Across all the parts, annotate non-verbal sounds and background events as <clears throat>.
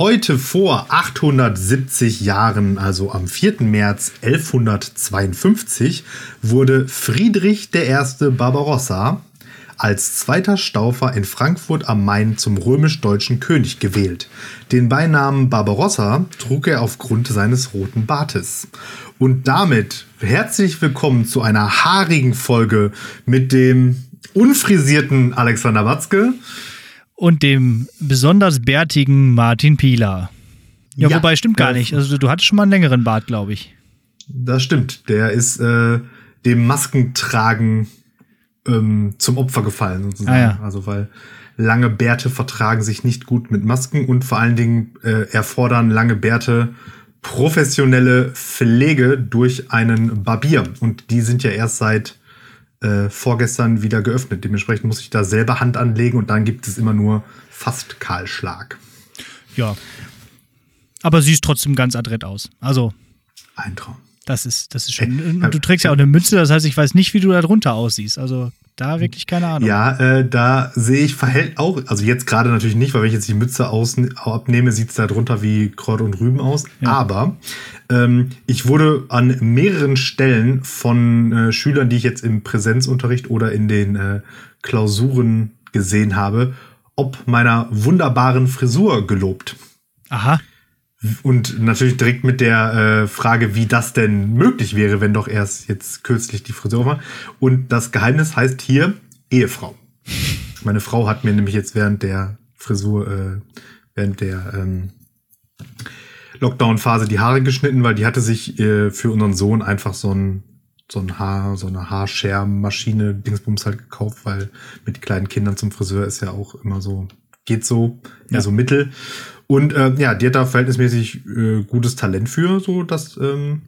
Heute vor 870 Jahren, also am 4. März 1152, wurde Friedrich I. Barbarossa als zweiter Staufer in Frankfurt am Main zum römisch-deutschen König gewählt. Den Beinamen Barbarossa trug er aufgrund seines roten Bartes. Und damit herzlich willkommen zu einer haarigen Folge mit dem unfrisierten Alexander Watzke und dem besonders bärtigen Martin Pieler. Ja, ja wobei stimmt gar nicht. Also du hattest schon mal einen längeren Bart, glaube ich. Das stimmt. Der ist äh, dem Maskentragen ähm, zum Opfer gefallen, sozusagen. Ah, ja. Also weil lange Bärte vertragen sich nicht gut mit Masken und vor allen Dingen äh, erfordern lange Bärte professionelle Pflege durch einen Barbier. Und die sind ja erst seit äh, vorgestern wieder geöffnet. Dementsprechend muss ich da selber Hand anlegen und dann gibt es immer nur fast Kahlschlag. Ja. Aber siehst trotzdem ganz adrett aus. Also. Ein Traum. Das ist, das ist schön. Äh, du trägst ja auch eine Mütze, das heißt, ich weiß nicht, wie du da drunter aussiehst. Also da wirklich keine Ahnung. Ja, äh, da sehe ich verhält auch, also jetzt gerade natürlich nicht, weil wenn ich jetzt die Mütze aus, abnehme, sieht es da drunter wie Kraut und Rüben aus. Ja. Aber ähm, ich wurde an mehreren Stellen von äh, Schülern, die ich jetzt im Präsenzunterricht oder in den äh, Klausuren gesehen habe, ob meiner wunderbaren Frisur gelobt. Aha. Und natürlich direkt mit der äh, Frage, wie das denn möglich wäre, wenn doch erst jetzt kürzlich die Frisur war. Und das Geheimnis heißt hier Ehefrau. Meine Frau hat mir nämlich jetzt während der Frisur, äh, während der ähm, Lockdown-Phase die Haare geschnitten, weil die hatte sich äh, für unseren Sohn einfach so ein so ein Haar, so eine Haarschermaschine, Dingsbums halt gekauft, weil mit kleinen Kindern zum Friseur ist ja auch immer so, geht so, ja. so mittel. Und äh, ja, die hat da verhältnismäßig äh, gutes Talent für, so dass, ähm,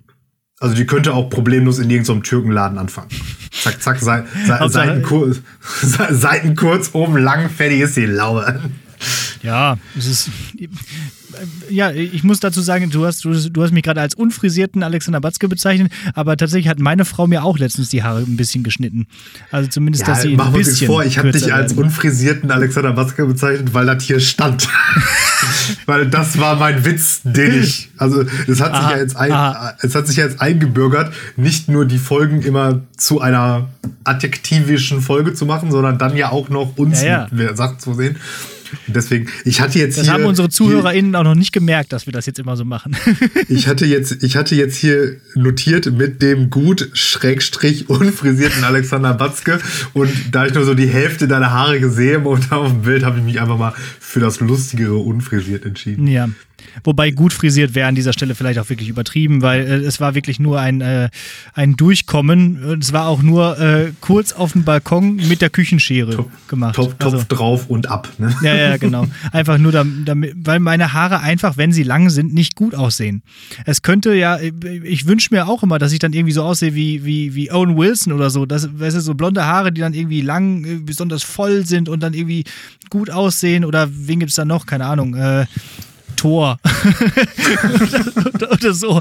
also die könnte auch problemlos in irgendeinem Türkenladen anfangen. Zack, zack, Seiten, Seiten, kurz, <laughs> Seiten kurz, oben lang, fertig ist die Laube. Ja, es ist. Ja, ich muss dazu sagen, du hast, du, du hast mich gerade als unfrisierten Alexander Batzke bezeichnet, aber tatsächlich hat meine Frau mir auch letztens die Haare ein bisschen geschnitten. Also zumindest, ja, dass sie ein bisschen. vor, ich habe dich als unfrisierten Alexander Batzke bezeichnet, weil das hier stand. <laughs> weil das war mein Witz, den ich. Also es hat aha, sich ja jetzt ein, es hat sich ja jetzt eingebürgert, nicht nur die Folgen immer zu einer adjektivischen Folge zu machen, sondern dann ja auch noch uns ja, ja. Sachen zu sehen. Deswegen, ich hatte jetzt das hier. Das haben unsere ZuhörerInnen auch noch nicht gemerkt, dass wir das jetzt immer so machen. <laughs> ich hatte jetzt, ich hatte jetzt hier notiert mit dem gut Schrägstrich unfrisierten Alexander Batzke. Und da ich nur so die Hälfte deiner Haare gesehen und auf dem Bild habe ich mich einfach mal für das lustigere unfrisiert entschieden. Ja. Wobei gut frisiert wäre an dieser Stelle vielleicht auch wirklich übertrieben, weil äh, es war wirklich nur ein, äh, ein Durchkommen. Und es war auch nur äh, kurz auf dem Balkon mit der Küchenschere Top, gemacht. Topf, Topf also, drauf und ab. Ne? Ja, ja, genau. Einfach nur, damit, weil meine Haare einfach, wenn sie lang sind, nicht gut aussehen. Es könnte ja, ich wünsche mir auch immer, dass ich dann irgendwie so aussehe wie, wie, wie Owen Wilson oder so. Das, weißt du, so blonde Haare, die dann irgendwie lang, äh, besonders voll sind und dann irgendwie gut aussehen. Oder wen gibt es da noch? Keine Ahnung. Äh, Tor oder, <laughs> oder, so.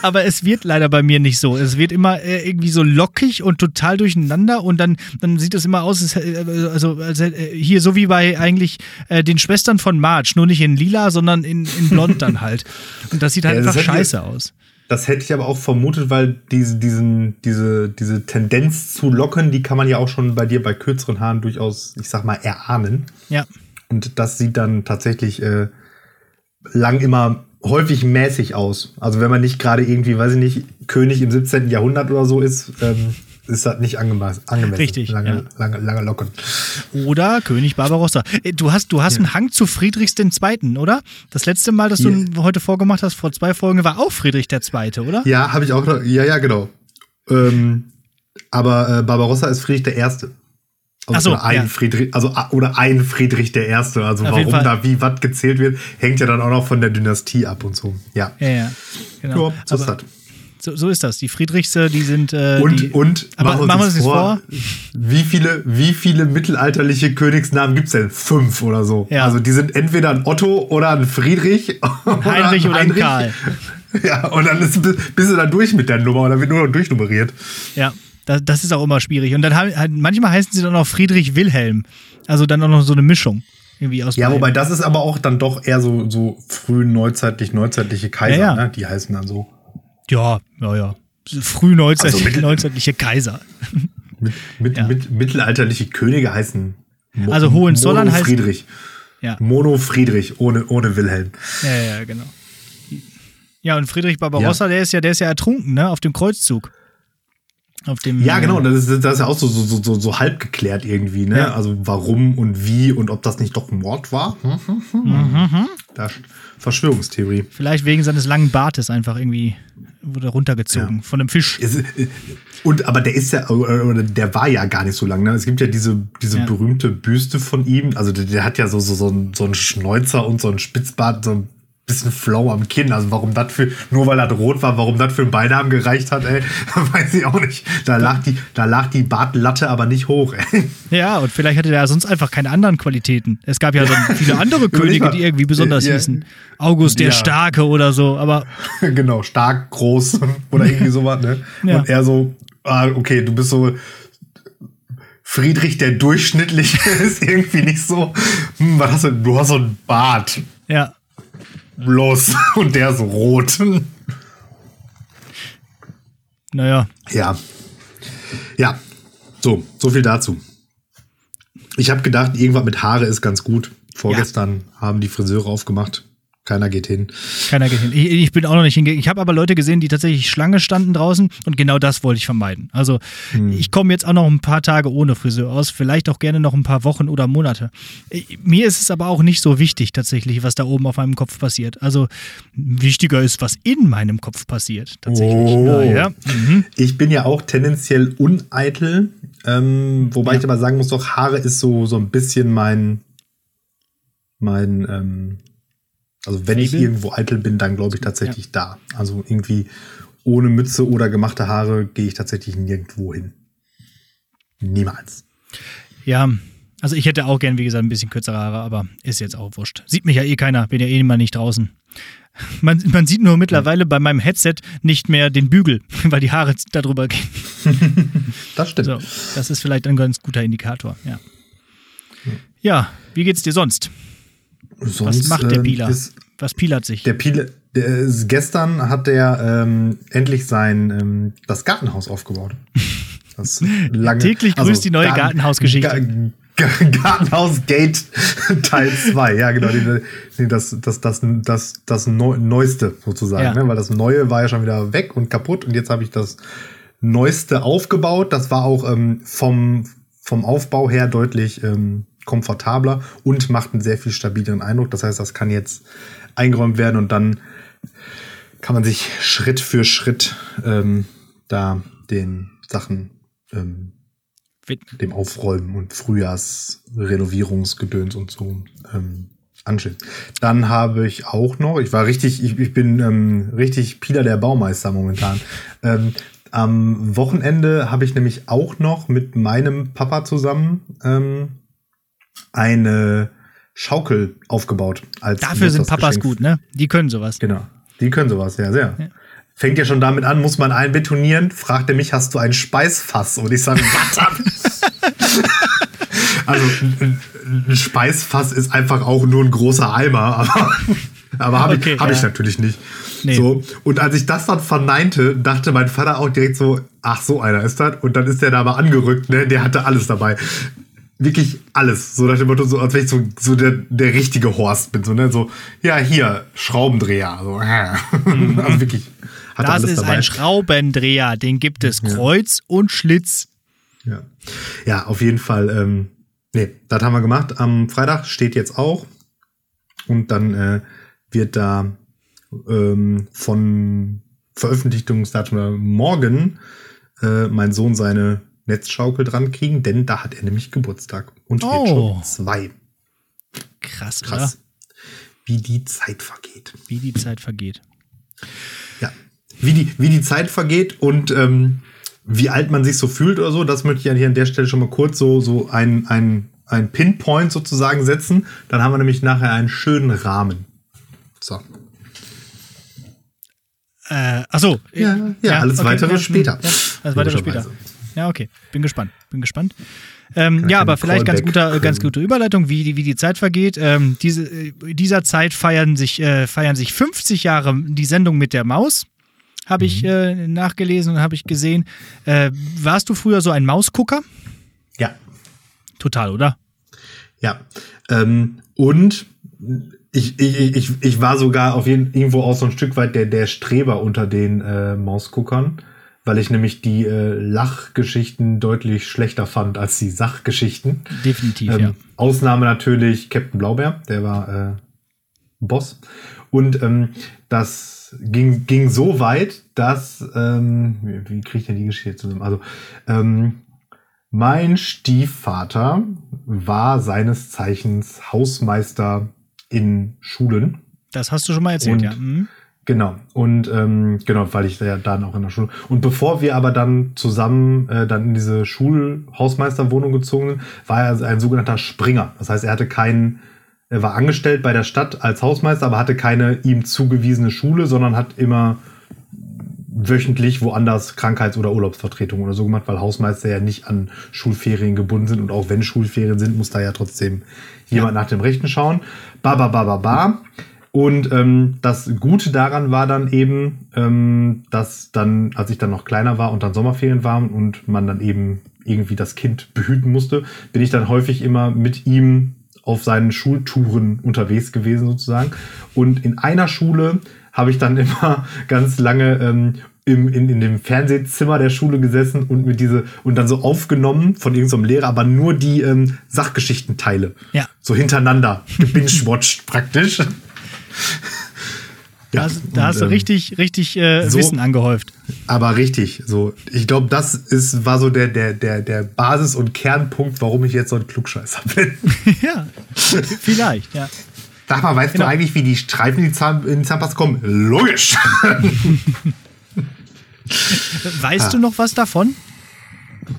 Aber es wird leider bei mir nicht so. Es wird immer äh, irgendwie so lockig und total durcheinander und dann, dann sieht es immer aus, als, äh, also als, äh, hier so wie bei eigentlich äh, den Schwestern von March, nur nicht in lila, sondern in, in blond dann halt. Und das sieht halt ja, einfach scheiße aus. Das hätte ich aber auch vermutet, weil diese, diesen, diese, diese Tendenz zu locken, die kann man ja auch schon bei dir bei kürzeren Haaren durchaus, ich sag mal, erahnen. Ja. Und das sieht dann tatsächlich äh, lang immer häufig mäßig aus. Also wenn man nicht gerade irgendwie, weiß ich nicht, König im 17. Jahrhundert oder so ist, ähm, ist das nicht angemessen. Richtig. Lange, ja. lange, lange Locken. Oder König Barbarossa. Äh, du hast, du hast ja. einen Hang zu Friedrichs II., oder? Das letzte Mal, dass du ja. heute vorgemacht hast, vor zwei Folgen, war auch Friedrich II., oder? Ja, habe ich auch noch. Ja, ja, genau. Ähm, aber äh, Barbarossa ist Friedrich I. Also, so, ein ja. Friedrich, also oder ein Friedrich der Erste. Also Auf warum da wie was gezählt wird, hängt ja dann auch noch von der Dynastie ab und so. Ja. Ja, ja. Genau. Ja, so, ist das. So, so, ist das. Die Friedrichse, die sind. Äh, und die, und aber machen wir uns vor, vor, Wie viele, wie viele mittelalterliche Königsnamen gibt es denn? Fünf oder so. Ja. Also die sind entweder ein Otto oder ein Friedrich. <laughs> Ein Heinrich oder ein Heinrich. Karl. Ja, und dann ist, bist du dann durch mit der Nummer oder wird nur noch durchnummeriert. Ja. Das, das ist auch immer schwierig. Und dann haben, halt, manchmal heißen sie dann auch Friedrich Wilhelm. Also dann auch noch so eine Mischung. irgendwie aus. Ja, wobei das ist aber auch dann doch eher so, so früh neuzeitlich, neuzeitliche Kaiser, Ja, ja. Ne? Die heißen dann so. Ja, ja, ja. Früh neuzeit, Also neuzeitliche Kaiser. <laughs> Mit, mit, Ja. mit, mittelalterliche Könige heißen. Mo Also Hohenzollern heißt- Friedrich. Ja. Mono Friedrich, ohne, ohne Wilhelm. Ja, ja, genau. Ja, und Friedrich Barbarossa, der ist ja, der ist ja ertrunken, ne? Auf dem Kreuzzug. Auf dem. Ja, äh, genau, das ist, das ist ja auch so, so, so- so, so halb geklärt irgendwie, ne? Ja. Also warum und wie und ob das nicht doch ein Mord war. Hm, hm, hm. Mhm. Da, Verschwörungstheorie. Vielleicht wegen seines langen Bartes einfach irgendwie wurde runtergezogen Ja. von einem Fisch. Es, äh, und aber der ist ja, oder der war ja gar nicht so lang. Ne? Es gibt ja diese, diese Ja. berühmte Büste von ihm. Also der, der hat ja so, so, so, einen, so einen Schnäuzer und so einen Spitzbart, so ein bisschen flau am Kinn. Also warum das für, nur weil er rot war, warum das für einen Beinamen gereicht hat, ey, <laughs> weiß ich auch nicht. Da lag die, da lag die Bartlatte aber nicht hoch, ey. Ja, und vielleicht hatte der sonst einfach keine anderen Qualitäten. Es gab ja dann viele andere <laughs> Könige, die irgendwie besonders Ja. hießen. August der Ja. Starke oder so, aber <laughs> genau, stark, groß oder irgendwie sowas, ne? Ja. Und er so, ah, okay, du bist so Friedrich der Durchschnittliche ist irgendwie nicht so. Hm, was hast du? Du hast so einen Bart. ja. Los. <laughs> Und der ist rot. Naja, Ja. Ja. So, so viel dazu. Ich habe gedacht, irgendwas mit Haare ist ganz gut. Vorgestern haben die Friseure aufgemacht. Keiner geht hin. keiner geht hin. Ich, ich bin auch noch nicht hingegangen. Ich habe aber Leute gesehen, die tatsächlich Schlange standen draußen und genau das wollte ich vermeiden. Also ich komme jetzt auch noch ein paar Tage ohne Friseur aus, vielleicht auch gerne noch ein paar Wochen oder Monate. Ich, mir ist es aber auch nicht so wichtig tatsächlich, was da oben auf meinem Kopf passiert. Also wichtiger ist, was in meinem Kopf passiert tatsächlich. Oh. Ja, ja. Mhm. Ich bin ja auch tendenziell uneitel, ähm, wobei Ja. ich aber sagen muss, doch Haare ist so, so ein bisschen mein, mein, ähm, also wenn ich Faible? irgendwo eitel bin, dann glaube ich tatsächlich da. Also irgendwie ohne Mütze oder gemachte Haare gehe ich tatsächlich nirgendwo hin. Niemals. Ja, also ich hätte auch gern, wie gesagt, ein bisschen kürzere Haare, aber ist jetzt auch wurscht. Sieht mich ja eh keiner, bin ja eh immer nicht draußen. <laughs> Man, man sieht nur mittlerweile bei meinem Headset nicht mehr den Bügel, <laughs> weil die Haare darüber gehen. <laughs> Das stimmt. So, das ist vielleicht ein ganz guter Indikator, ja. Ja, wie geht's dir sonst? Was Sonst, macht der ähm, Pieler? ist- Was pielert sich? Der Pile, der gestern hat der ähm, endlich sein ähm, das Gartenhaus aufgebaut. <laughs> Das lange, Täglich grüßt die neue Garten- Gartenhausgeschichte. Ga- Ga- Gartenhaus Gate <laughs> Teil 2, ja genau, das, das, das, das, das Neu Neueste sozusagen, Ja. ne? weil das Neue war ja schon wieder weg und kaputt und jetzt habe ich das Neueste aufgebaut. Das war auch ähm, vom, vom Aufbau her deutlich ähm, komfortabler und macht einen sehr viel stabileren Eindruck. Das heißt, das kann jetzt eingeräumt werden und dann kann man sich Schritt für Schritt ähm, da den Sachen ähm, dem Aufräumen und Frühjahrsrenovierungsgedöns und so ähm, anschauen. Dann habe ich auch noch, ich war richtig, ich, ich bin ähm, richtig Pieler der Baumeister momentan. <laughs> ähm, am Wochenende habe ich nämlich auch noch mit meinem Papa zusammen ähm, eine Schaukel aufgebaut. Als Dafür sind Papas Geburtstagsgeschenk. gut, ne? Die können sowas. Genau. Die können sowas, ja, sehr. Ja. Fängt ja schon damit an, muss man einbetonieren, fragt er mich, hast du ein Speisfass? Und ich sage, was? <laughs> also ein, ein Speisfass ist einfach auch nur ein großer Eimer, <laughs> aber, aber habe Okay, ich, hab ja. ich natürlich nicht. Nee. So, und als ich das dann verneinte, dachte mein Vater auch direkt so, ach, so einer ist das. Und dann ist der da mal angerückt, ne? Der hatte alles dabei. Wirklich alles. So nach dem Motto, so, als wenn ich so, so der, der richtige Horst bin. So, ne? so, ja, hier, Schraubendreher. So, äh. <laughs> also wirklich. Hatte Das ist dabei. ein Schraubendreher, den gibt es Kreuz und Schlitz. Ja, ja auf jeden Fall. Ähm, nee, das haben wir gemacht. Am Freitag steht jetzt auch. Und dann äh, wird da ähm, von Veröffentlichungsdatum morgen äh, mein Sohn seine Netzschaukel dran kriegen, denn da hat er nämlich Geburtstag und wird Oh. schon zwei. Krass, Krass. oder? Wie die Zeit vergeht. Wie die Zeit vergeht. Ja. Wie die, wie die Zeit vergeht und ähm, wie alt man sich so fühlt oder so, das möchte ich ja hier an der Stelle schon mal kurz so, so ein, ein, ein Pinpoint sozusagen setzen. Dann haben wir nämlich nachher einen schönen Rahmen. So. Äh, achso. Ja, ja, alles weitere später. Ja, alles weitere später. Ja, okay. Bin gespannt. Bin gespannt. Ähm, ja, aber vielleicht ganz, guter, ganz bringen? gute Überleitung, wie die, wie die Zeit vergeht. Ähm, diese, äh, dieser Zeit feiern sich, äh, feiern sich 50 Jahre die Sendung mit der Maus. Habe ich Mhm. äh, nachgelesen und habe ich gesehen. Äh, warst du früher so ein Mausgucker? Ja. Total, oder? Ja. Ähm, und ich, ich, ich, ich war sogar auf jeden, irgendwo auch so ein Stück weit der, der Streber unter den äh, Mausguckern, weil ich nämlich die äh, Lachgeschichten deutlich schlechter fand als die Sachgeschichten. Definitiv, Ähm, ja. Ausnahme natürlich Captain Blaubeer, der war äh, Boss. Und ähm, das ging, ging so weit, dass, ähm, wie, wie kriege ich denn die Geschichte zusammen? Also, ähm, mein Stiefvater war seines Zeichens Hausmeister in Schulen. Das hast du schon mal erzählt, Und- ja. Mhm. Genau. Und ähm, genau, weil ich da ja dann auch in der Schule. Und bevor wir aber dann zusammen äh, dann in diese Schulhausmeisterwohnung gezogen sind, war er ein sogenannter Springer. Das heißt, er hatte keinen, er war angestellt bei der Stadt als Hausmeister, aber hatte keine ihm zugewiesene Schule, sondern hat immer wöchentlich woanders Krankheits- oder Urlaubsvertretung oder so gemacht, weil Hausmeister ja nicht an Schulferien gebunden sind und auch wenn Schulferien sind, muss da ja trotzdem jemand nach dem Rechten schauen. Ba, ba, ba, ba, ba. Und ähm, das Gute daran war dann eben, ähm, dass dann, als ich dann noch kleiner war und dann Sommerferien waren und man dann eben irgendwie das Kind behüten musste, bin ich dann häufig immer mit ihm auf seinen Schultouren unterwegs gewesen sozusagen. Und in einer Schule habe ich dann <laughs> immer ganz lange ähm, im, in, in dem Fernsehzimmer der Schule gesessen und mit diese und dann so aufgenommen von irgendeinem Lehrer, aber nur die ähm, Sachgeschichtenteile. Ja. So hintereinander gebingewatcht praktisch. <laughs> Da, hast- da und, hast du ähm, richtig, richtig äh, so- Wissen angehäuft. Aber richtig, so. Ich glaube, das ist, war so der, der, der, der Basis- und Kernpunkt, warum ich jetzt so ein Klugscheißer <laughs> bin. <laughs> ja, vielleicht, ja. Sag mal, weißt Genau. du eigentlich, wie die Streifen in die, Zahn, in die Zahnpasta kommen? Logisch. <laughs> Weißt Ah. du noch was davon?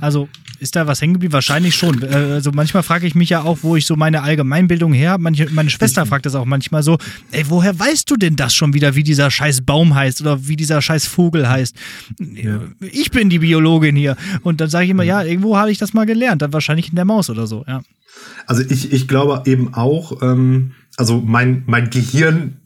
Also, ist da was hängen geblieben? Wahrscheinlich schon. Äh, Also manchmal frage ich mich ja auch, wo ich so meine Allgemeinbildung her habe. Manche, meine Schwester fragt das auch manchmal so, ey, woher weißt du denn das schon wieder, wie dieser scheiß Baum heißt oder wie dieser scheiß Vogel heißt? Ich bin die Biologin hier. Und dann sage ich immer, ja, irgendwo habe ich das mal gelernt. Dann wahrscheinlich in der Maus oder so, ja. Also ich, ich glaube eben auch, ähm, also mein, mein Gehirn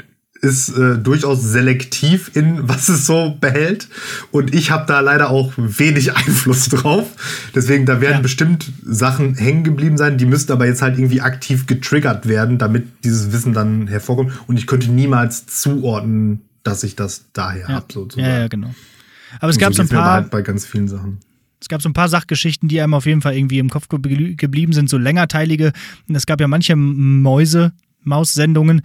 ist äh, durchaus selektiv in was es so behält und ich habe da leider auch wenig <laughs> Einfluss drauf. Deswegen da werden Ja. bestimmt Sachen hängen geblieben sein, die müssten aber jetzt halt irgendwie aktiv getriggert werden, damit dieses Wissen dann hervorkommt und ich könnte niemals zuordnen, dass ich das daher Ja. habe sozusagen. ja, ja, genau. Aber es Und gab so ein paar, halt bei ganz vielen Sachen. Es gab so ein paar Sachgeschichten, die einem auf jeden Fall irgendwie im Kopf geblie- geblieben sind, so längerteilige. Es gab ja manche Mäuse, Maussendungen,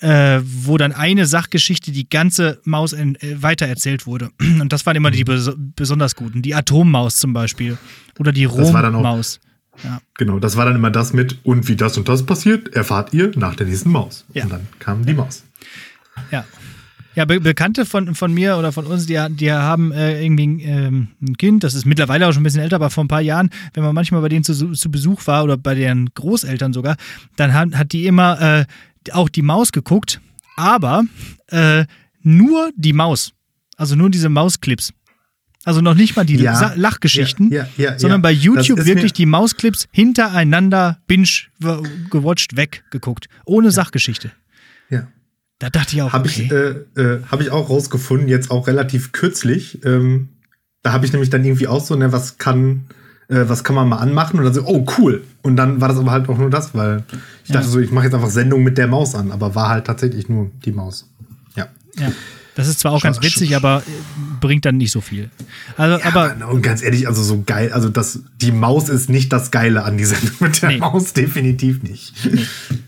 äh, wo dann eine Sachgeschichte die ganze Maus in, äh, weitererzählt wurde. <clears throat> Und das waren immer die bes besonders guten. Die Atommaus zum Beispiel. Oder die Rommaus. Ja. Genau, das war dann immer das mit, und wie das und das passiert, erfahrt ihr nach der nächsten Maus. Ja. Und dann kam die Maus. Ja. Ja, Be Bekannte von, von mir oder von uns, die, die haben äh, irgendwie ein, ähm, ein Kind, das ist mittlerweile auch schon ein bisschen älter, aber vor ein paar Jahren, wenn man manchmal bei denen zu, zu Besuch war oder bei deren Großeltern sogar, dann hat, hat die immer äh, auch die Maus geguckt, aber äh, nur die Maus. Also nur diese Mausclips. Also noch nicht mal die Ja. Lachgeschichten, Ja, ja, sondern bei YouTube wirklich die Mausclips hintereinander binge gewatcht weggeguckt. Ohne Sachgeschichte. Ja. Da dachte ich auch, Habe okay. ich, äh, äh, hab ich auch rausgefunden, jetzt auch relativ kürzlich. Ähm, da habe ich nämlich dann irgendwie auch so, ne, was kann, äh, was kann man mal anmachen? Und dann so, oh, cool. Und dann war das aber halt auch nur das, weil ich dachte so, ich mache jetzt einfach Sendung mit der Maus an, aber war halt tatsächlich nur die Maus. Ja. Ja. Das ist zwar auch ganz witzig, sch- aber äh, bringt dann nicht so viel. Also, Ja, aber aber, und ganz ehrlich, also so geil, also das, die Maus ist nicht das Geile an die Sendung <laughs> mit der Nee. Maus, definitiv nicht.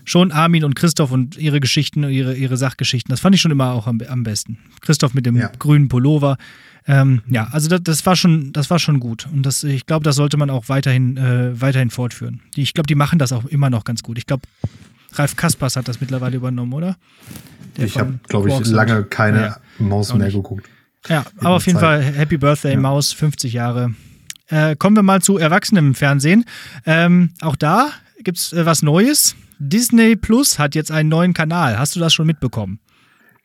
schon Armin und Christoph und ihre Geschichten, ihre, ihre Sachgeschichten, das fand ich schon immer auch am, am besten. Christoph mit dem Ja. grünen Pullover. Ähm, ja, also das, das war schon, das war schon gut. Und das, ich glaube, das sollte man auch weiterhin, äh, weiterhin fortführen. Die, ich glaube, die machen das auch immer noch ganz gut. Ich glaube, Ralf Kaspers hat das mittlerweile übernommen, oder? Der ich habe, glaube ich, lange keine Ja. Maus mehr geguckt. Ja, aber auf jeden Zeit. Fall Happy Birthday Ja. Maus, 50 Jahre. Äh, kommen wir mal zu Erwachsenen im Fernsehen. Ähm, auch da gibt es äh, was Neues. Disney Plus hat jetzt einen neuen Kanal. Hast du das schon mitbekommen?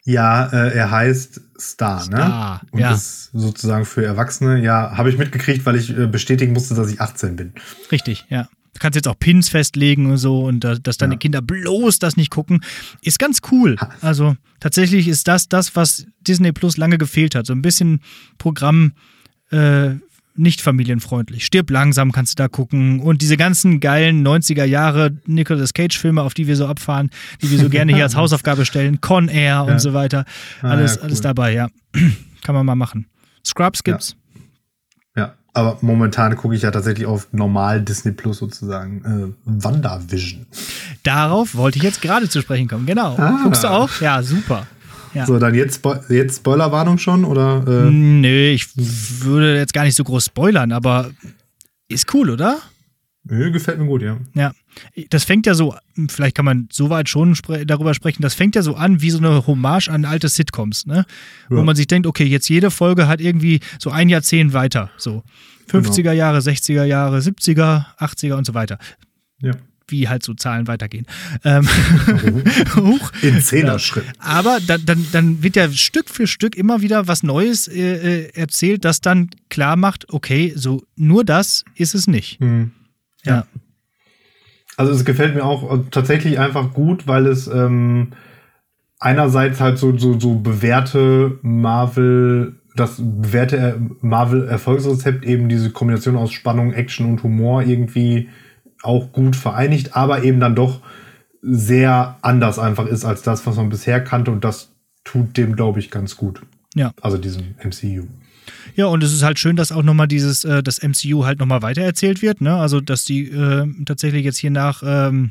Ja, äh, er heißt Star, Star, ne? Und ja. ist sozusagen für Erwachsene. Ja, habe ich mitgekriegt, weil ich äh, bestätigen musste, dass ich 18 bin. Richtig, ja. Du kannst jetzt auch Pins festlegen und so und da, dass deine Ja. Kinder bloß das nicht gucken. Ist ganz cool. Also tatsächlich ist das das, was Disney Plus lange gefehlt hat. So ein bisschen Programm äh, nicht familienfreundlich. Stirb langsam kannst du da gucken und diese ganzen geilen 90er Jahre Nicolas Cage Filme, auf die wir so abfahren, die wir so gerne hier als <laughs> Hausaufgabe stellen, Con Air Ja. und so weiter. Ah, Alles, ja, cool. alles dabei, ja. <clears throat> Kann man mal machen. Scrubs gibt's. Ja, aber momentan gucke ich ja tatsächlich auf normal Disney Plus sozusagen. Äh, WandaVision. Darauf wollte ich jetzt gerade zu sprechen kommen. Genau. Ah. Guckst du auch? Ja, super. Ja. So, dann jetzt, jetzt Spoilerwarnung schon? Oder? Äh, Nö, ich würde jetzt gar nicht so groß spoilern, aber ist cool, oder? nö, gefällt mir gut, ja. Ja. Das fängt ja so, vielleicht kann man soweit schon spre darüber sprechen, das fängt ja so an wie so eine Hommage an alte Sitcoms, ne? Wo Ja. man sich denkt, okay, jetzt jede Folge hat irgendwie so ein Jahrzehnt weiter. So 50er Jahre, 60er Jahre, 70er, 80er und so weiter. ja. Wie halt so Zahlen weitergehen. Ähm, <laughs> Huch. In Zehner-Schritt. Aber dann, dann, dann wird ja Stück für Stück immer wieder was Neues äh, äh, erzählt, das dann klar macht, okay, so nur das ist es nicht. Hm. Ja. Also es gefällt mir auch äh, tatsächlich einfach gut, weil es ähm, einerseits halt so, so, so bewährte Marvel, das bewährte äh, Marvel-Erfolgsrezept eben diese Kombination aus Spannung, Action und Humor irgendwie auch gut vereinigt, aber eben dann doch sehr anders einfach ist als das, was man bisher kannte und das tut dem, glaube ich, ganz gut. Ja. Also diesem MCU. Ja, und es ist halt schön, dass auch nochmal dieses, äh, das MCU halt nochmal weitererzählt wird, ne? Also, dass die äh, tatsächlich jetzt hier nach, ähm,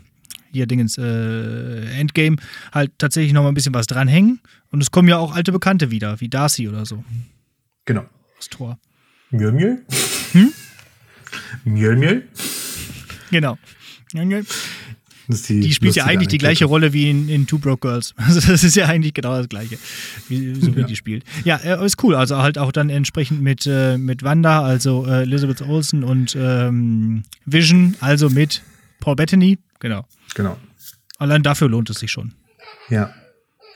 hier Dingens, äh, Endgame halt tatsächlich nochmal ein bisschen was dranhängen. Und es kommen ja auch alte Bekannte wieder, wie Darcy oder so. Genau. Das Tor. Mjölnir? Hm? Mjölnir? Genau. Ist Die spielt ja eigentlich die gleiche Rolle wie in, in Two Broke Girls. <laughs> Also das ist ja eigentlich genau das gleiche, wie, so wie Ja. die spielt. Ja, äh, ist cool. Also halt auch dann entsprechend mit, äh, mit Wanda, also äh, Elizabeth Olsen und ähm, Vision, also mit Paul Bettany. Genau. Genau. Allein dafür lohnt es sich schon. Ja.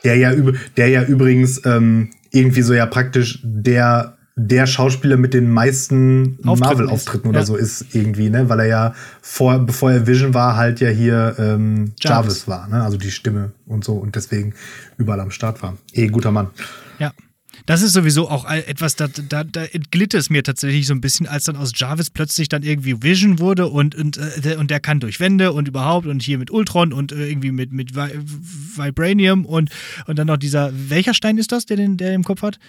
Der ja, der ja übrigens ähm, irgendwie so ja praktisch der, der Schauspieler mit den meisten Auftritten Marvel-Auftritten oder Ja. so ist irgendwie, ne? Weil er ja vor, bevor er Vision war, halt ja hier ähm, Jarvis. Jarvis. war, ne? Also die Stimme und so und deswegen überall am Start war. Eh, guter Mann. Ja. Das ist sowieso auch etwas, da, da, da entglitt es mir tatsächlich so ein bisschen, als dann aus Jarvis plötzlich dann irgendwie Vision wurde und, und, äh, der, und der kann durch Wände und überhaupt und hier mit Ultron und äh, irgendwie mit, mit Vi Vibranium und, und dann noch dieser, welcher Stein ist das, der den der im Kopf hat?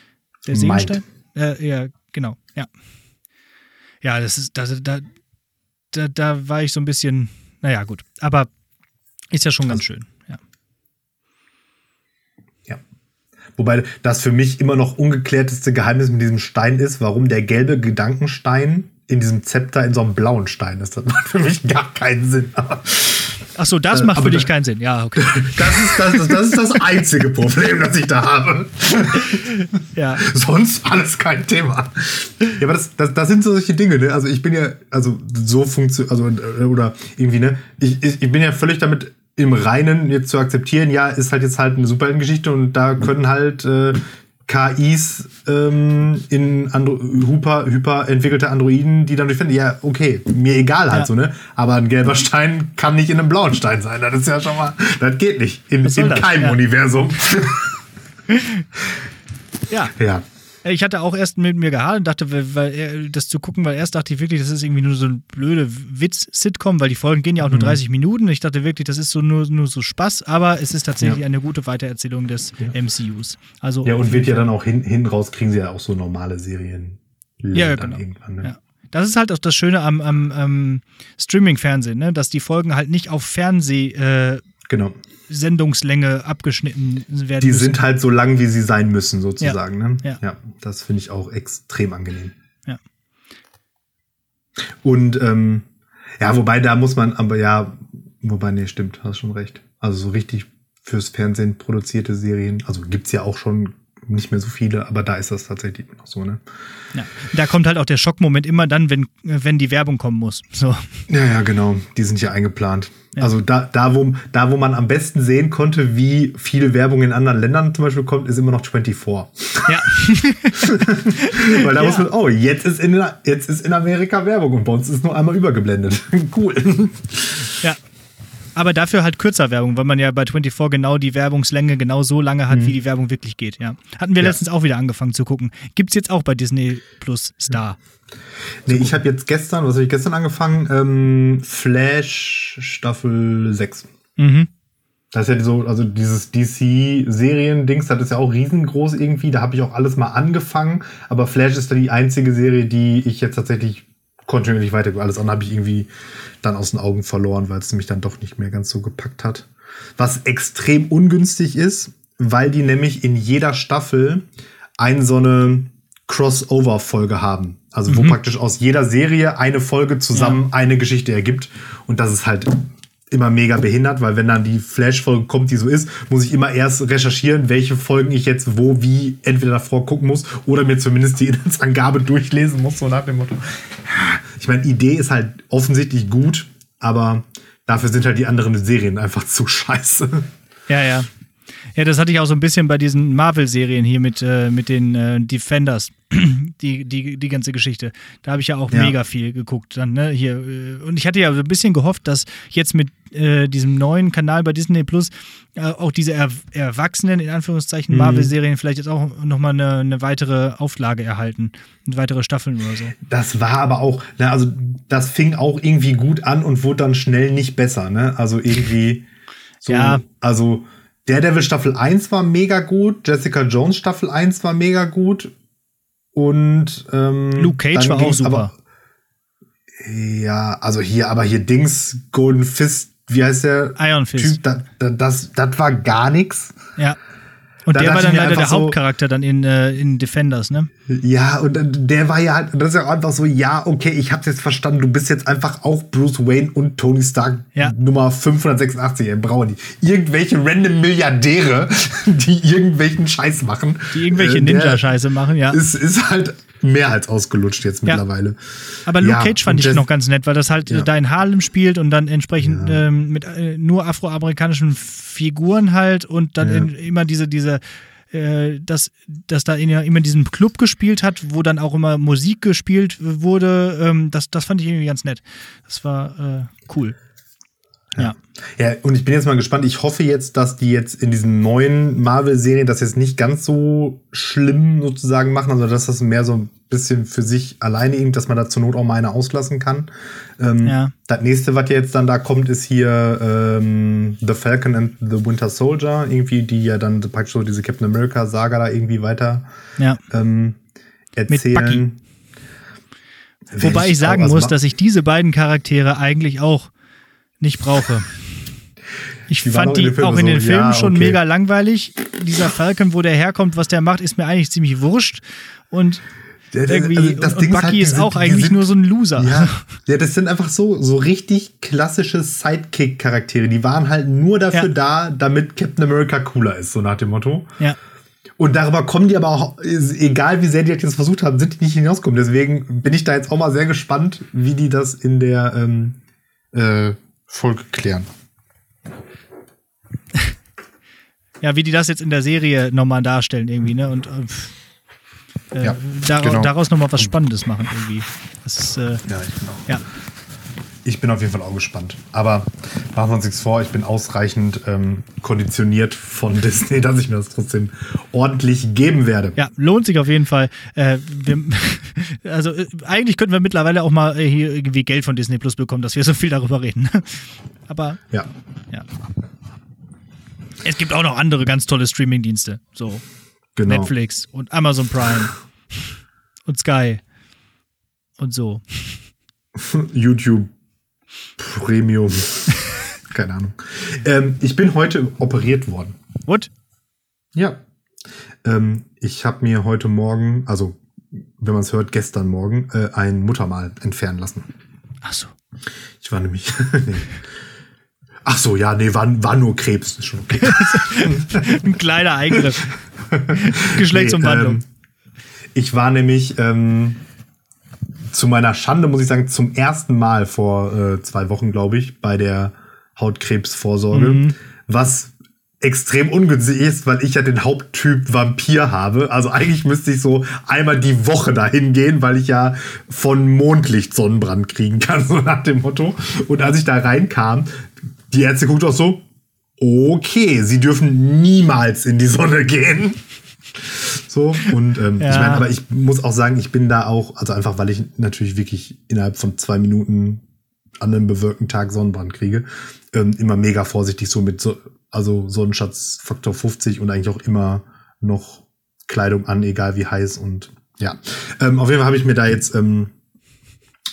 Der Mind. Äh, ja, genau, ja. Ja, das ist, das, da, da, da war ich so ein bisschen, naja, gut. Aber ist ja schon ganz schön, ja. Ja. Wobei das für mich immer noch ungeklärteste Geheimnis mit diesem Stein ist, warum der gelbe Gedankenstein in diesem Zepter in so einem blauen Stein ist. Das macht für mich gar keinen Sinn. Ach so, das Äh, macht für dich keinen Sinn. Ja, okay. <laughs> das ist das, das, ist das einzige Problem, das ich da habe. <laughs> Ja. Sonst alles kein Thema. Ja, aber das, das, das sind so solche Dinge, ne? Also ich bin ja, also so funktioniert, also äh, oder irgendwie, ne? Ich, ich, ich bin ja völlig damit im Reinen jetzt zu akzeptieren, ja, ist halt jetzt halt eine Superheldengeschichte und da können halt äh, KIs ähm, in Andro hyper, hyper entwickelte Androiden, die dann durchfinden. Ja, okay, mir egal halt Ja. so, ne? Aber ein gelber Stein kann nicht in einem blauen Stein sein. Das ist ja schon mal, das geht nicht. In, in keinem Ja. Universum. <laughs> Ja. ja. Ich hatte auch erst mit mir gehadert und dachte, weil, er- das zu gucken, weil erst dachte ich wirklich, das ist irgendwie nur so ein blöde Witz-Sitcom, weil die Folgen gehen ja auch nur 30 Minuten. Ich dachte wirklich, das ist so nur, nur so Spaß, aber es ist tatsächlich Ja. eine gute Weitererzählung des MCUs. Also Ja, und wird jeden ja dann auch hin, hin raus, kriegen sie ja auch so normale Serien. Ja, ja, genau. Irgendwann, ne? Ja. Das ist halt auch das Schöne am, am, am Streaming-Fernsehen, ne? dass die Folgen halt nicht auf Fernsehsendungslänge Genau. Abgeschnitten werden. Die müssen. sind halt so lang, wie sie sein müssen, sozusagen. Ne? Ja. ja, das finde ich auch extrem angenehm. Ja. Und ähm, ja, wobei da muss man, aber ja, wobei, nee, stimmt, hast schon recht. Also so richtig fürs Fernsehen produzierte Serien, also gibt's ja auch schon nicht mehr so viele, aber da ist das tatsächlich noch so, ne? Ja. Da kommt halt auch der Schockmoment immer dann, wenn, wenn die Werbung kommen muss. So. Ja, ja, genau. Die sind ja eingeplant. Ja. Also da, da, wo, da, wo man am besten sehen konnte, wie viel Werbung in anderen Ländern zum Beispiel kommt, ist immer noch 24. Ja. <laughs> Weil da ja. muss man, oh, jetzt ist, in, jetzt ist in Amerika Werbung und bei uns ist nur einmal übergeblendet. <laughs> cool. Aber dafür halt kürzer Werbung, weil man ja bei 24 genau die Werbungslänge genau so lange hat, mhm. wie die Werbung wirklich geht, ja. Hatten wir ja. letztens auch wieder angefangen zu gucken. Gibt es jetzt auch bei Disney Plus Star. Nee, ich habe jetzt gestern, was habe ich gestern angefangen? Ähm, Flash Staffel 6. Mhm. Das ist ja so, also dieses DC-Serien-Dings, das ist ja auch riesengroß irgendwie. Da habe ich auch alles mal angefangen. Aber Flash ist da die einzige Serie, die ich jetzt tatsächlich kontinuierlich weiter. Alles andere habe ich irgendwie dann aus den Augen verloren, weil es mich dann doch nicht mehr ganz so gepackt hat. Was extrem ungünstig ist, weil die nämlich in jeder Staffel eine so eine Crossover-Folge haben. Also wo mhm. praktisch aus jeder Serie eine Folge zusammen ja. eine Geschichte ergibt. Und das ist halt immer mega behindert, weil wenn dann die Flash-Folge kommt, die so ist, muss ich immer erst recherchieren, welche Folgen ich jetzt wo, wie entweder davor gucken muss oder mir zumindest die <laughs> Inhaltsangabe durchlesen muss, so nach dem Motto. Ich meine, Idee ist halt offensichtlich gut, aber dafür sind halt die anderen Serien einfach zu scheiße. Ja, ja. Ja, das hatte ich auch so ein bisschen bei diesen Marvel-Serien hier mit, äh, mit den äh, Defenders, <clears throat> die, die, die ganze Geschichte. Da habe ich ja auch ja. mega viel geguckt. Dann, ne, hier. Äh, und ich hatte ja so ein bisschen gehofft, dass jetzt mit äh, diesem neuen Kanal bei Disney Plus äh, auch diese er Erwachsenen, in Anführungszeichen, mhm. Marvel-Serien vielleicht jetzt auch nochmal eine, eine weitere Auflage erhalten. Und weitere Staffeln oder so. Das war aber auch, na, also das fing auch irgendwie gut an und wurde dann schnell nicht besser, ne? Also irgendwie so, ja. also Daredevil Staffel 1 war mega gut, Jessica Jones Staffel 1 war mega gut und ähm, Luke Cage war auch super. Aber, ja, also hier, aber hier Dings, Golden Fist, wie heißt der? Iron Fist. Typ, da, da, das, das war gar nichts. Ja. Und da der war dann leider der so, Hauptcharakter dann in, äh, in Defenders, ne? Ja, und der war ja halt, das ist ja einfach so, ja, okay, ich hab's jetzt verstanden, du bist jetzt einfach auch Bruce Wayne und Tony Stark ja. Nummer 586, ey, brauchen die. Irgendwelche random Milliardäre, <laughs> die irgendwelchen Scheiß machen. Die irgendwelche äh, Ninja-Scheiße machen, ja. Ist, ist halt mehr als ausgelutscht jetzt mittlerweile. Ja. Aber Luke ja, Cage fand ich noch ganz nett, weil das halt ja. da in Harlem spielt und dann entsprechend ähm, mit äh, nur afroamerikanischen Figuren halt und dann in, immer diese, diese äh, dass, dass da in, immer diesen Club gespielt hat, wo dann auch immer Musik gespielt wurde. Ähm, das, das fand ich irgendwie ganz nett. Das war äh, cool. Ja. Ja, und ich bin jetzt mal gespannt. Ich hoffe jetzt, dass die jetzt in diesen neuen Marvel-Serien das jetzt nicht ganz so schlimm sozusagen machen, also dass das mehr so ein bisschen für sich alleine irgendwie, dass man da zur Not auch mal eine auslassen kann. Ähm, ja. Das nächste, was jetzt dann da kommt, ist hier ähm, The Falcon and the Winter Soldier, irgendwie, die ja dann praktisch so diese Captain America-Saga da irgendwie weiter ja. ähm, erzählen. Wobei ich sagen muss, dass ich diese beiden Charaktere eigentlich auch nicht brauche. Ich die fand die auch in den Filmen ja, schon mega langweilig. Dieser Falcon, wo der herkommt, was der macht, ist mir eigentlich ziemlich wurscht. Und irgendwie, also das und, und Bucky ist, halt, ist sind, auch eigentlich sind, nur so ein Loser. Ja, <laughs> ja, das sind einfach so, so richtig klassische Sidekick-Charaktere. Die waren halt nur dafür ja. da, damit Captain America cooler ist, so nach dem Motto. Ja. Und darüber kommen die aber auch, egal wie sehr die jetzt versucht haben, sind die nicht hinausgekommen. Deswegen bin ich da jetzt auch mal sehr gespannt, wie die das in der ähm, äh, Folge klären. <laughs> ja, wie die das jetzt in der Serie nochmal darstellen irgendwie, ne? Und äh, ja, dar genau. daraus nochmal was Spannendes machen irgendwie. Das ist, äh, ja, auch. Ja. Ich bin auf jeden Fall auch gespannt. Aber machen wir uns nichts vor, ich bin ausreichend ähm, konditioniert von <laughs> Disney, dass ich mir das trotzdem ordentlich geben werde. Ja, lohnt sich auf jeden Fall. Äh, wir, <laughs> also äh, eigentlich könnten wir mittlerweile auch mal äh, hier irgendwie Geld von Disney Plus bekommen, dass wir so viel darüber reden. <laughs> Aber ja. ja. Es gibt auch noch andere ganz tolle Streaming-Dienste. So genau. Netflix und Amazon Prime und Sky und so. YouTube Premium. Keine Ahnung. Ähm, ich bin heute operiert worden. What? Ja. Ähm, ich habe mir heute Morgen, also wenn man es hört, gestern Morgen, äh, ein Muttermal entfernen lassen. Ach so. Ich war nämlich. <laughs> nee. Ach so, ja, nee, war, war nur Krebs. Ist schon okay. <laughs> Ein kleiner Eingriff. <laughs> Geschlechtsumwandlung. Nee, ähm, ich war nämlich ähm, zu meiner Schande, muss ich sagen, zum ersten Mal vor äh, zwei Wochen, glaube ich, bei der Hautkrebsvorsorge, mhm. was extrem ungünstig ist, weil ich ja den Haupttyp Vampir habe. Also eigentlich müsste ich so einmal die Woche dahin gehen, weil ich ja von Mondlicht Sonnenbrand kriegen kann, <laughs> so nach dem Motto. Und als ich da reinkam, die Ärzte guckt auch so, okay, sie dürfen niemals in die Sonne gehen. So, und ähm, ja. ich meine, aber ich muss auch sagen, ich bin da auch, also einfach, weil ich natürlich wirklich innerhalb von zwei Minuten an einem bewirkten Tag Sonnenbrand kriege, ähm, immer mega vorsichtig so mit so, also Sonnenschatz Faktor 50 und eigentlich auch immer noch Kleidung an, egal wie heiß und ja. Ähm, auf jeden Fall habe ich mir da jetzt ähm,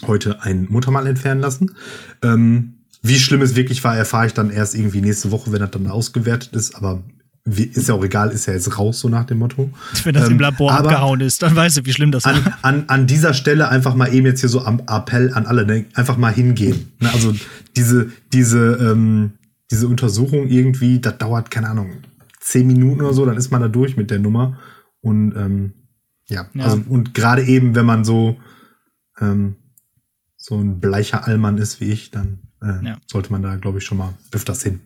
heute ein Muttermal entfernen lassen. Ähm, wie schlimm es wirklich war, erfahre ich dann erst irgendwie nächste Woche, wenn das dann ausgewertet ist. Aber wie, ist ja auch egal, ist ja jetzt raus, so nach dem Motto. <laughs> Wenn das ähm, im Labor abgehauen ist, dann weißt du, wie schlimm das an, war. An, an dieser Stelle einfach mal eben jetzt hier so am Appell an alle, ne? einfach mal hingehen. Ne? Also diese, diese, ähm, diese Untersuchung irgendwie, das dauert, keine Ahnung, zehn Minuten oder so, dann ist man da durch mit der Nummer. Und ähm, ja, ja. also und gerade eben, wenn man so, ähm, so ein bleicher Allmann ist wie ich, dann äh, ja. sollte man da, glaube ich, schon mal öfters hin.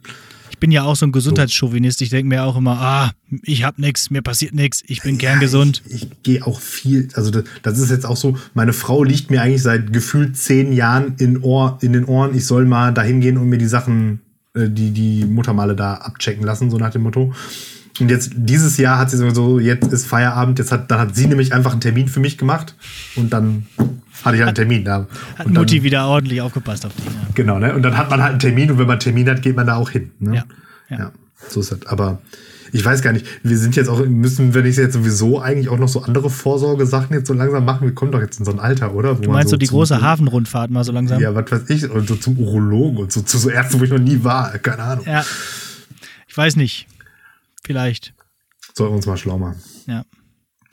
Ich bin ja auch so ein Gesundheitschauvinist. Ich denke mir auch immer, ah, ich habe nichts, mir passiert nichts, ich bin ja, gesund. Ich, ich gehe auch viel, also das, das, ist jetzt auch so, meine Frau liegt mir eigentlich seit gefühlt zehn Jahren in, Ohr, in den Ohren, ich soll mal dahin gehen und mir die Sachen, äh, die, die Muttermale da abchecken lassen, so nach dem Motto. Und jetzt dieses Jahr hat sie so, jetzt ist Feierabend, jetzt hat, dann hat sie nämlich einfach einen Termin für mich gemacht und dann hatte ich halt einen Termin da. Hat und Mutti dann, wieder ordentlich aufgepasst auf dich. Ja. Genau, ne? Und dann hat man halt einen Termin und wenn man einen Termin hat, geht man da auch hin. Ne? Ja, ja. ja. So ist das. Aber ich weiß gar nicht, wir sind jetzt auch, müssen wir nicht jetzt sowieso eigentlich auch noch so andere Vorsorgesachen jetzt so langsam machen? Wir kommen doch jetzt in so ein Alter, oder? Wo du meinst so, die große Hafenrundfahrt mal so langsam? Ja, was weiß ich, und so zum Urologen und so zu so Ärzten, wo ich noch nie war, keine Ahnung. Ja. Ich weiß nicht. Vielleicht. Sollten wir uns mal schlau machen. Ja.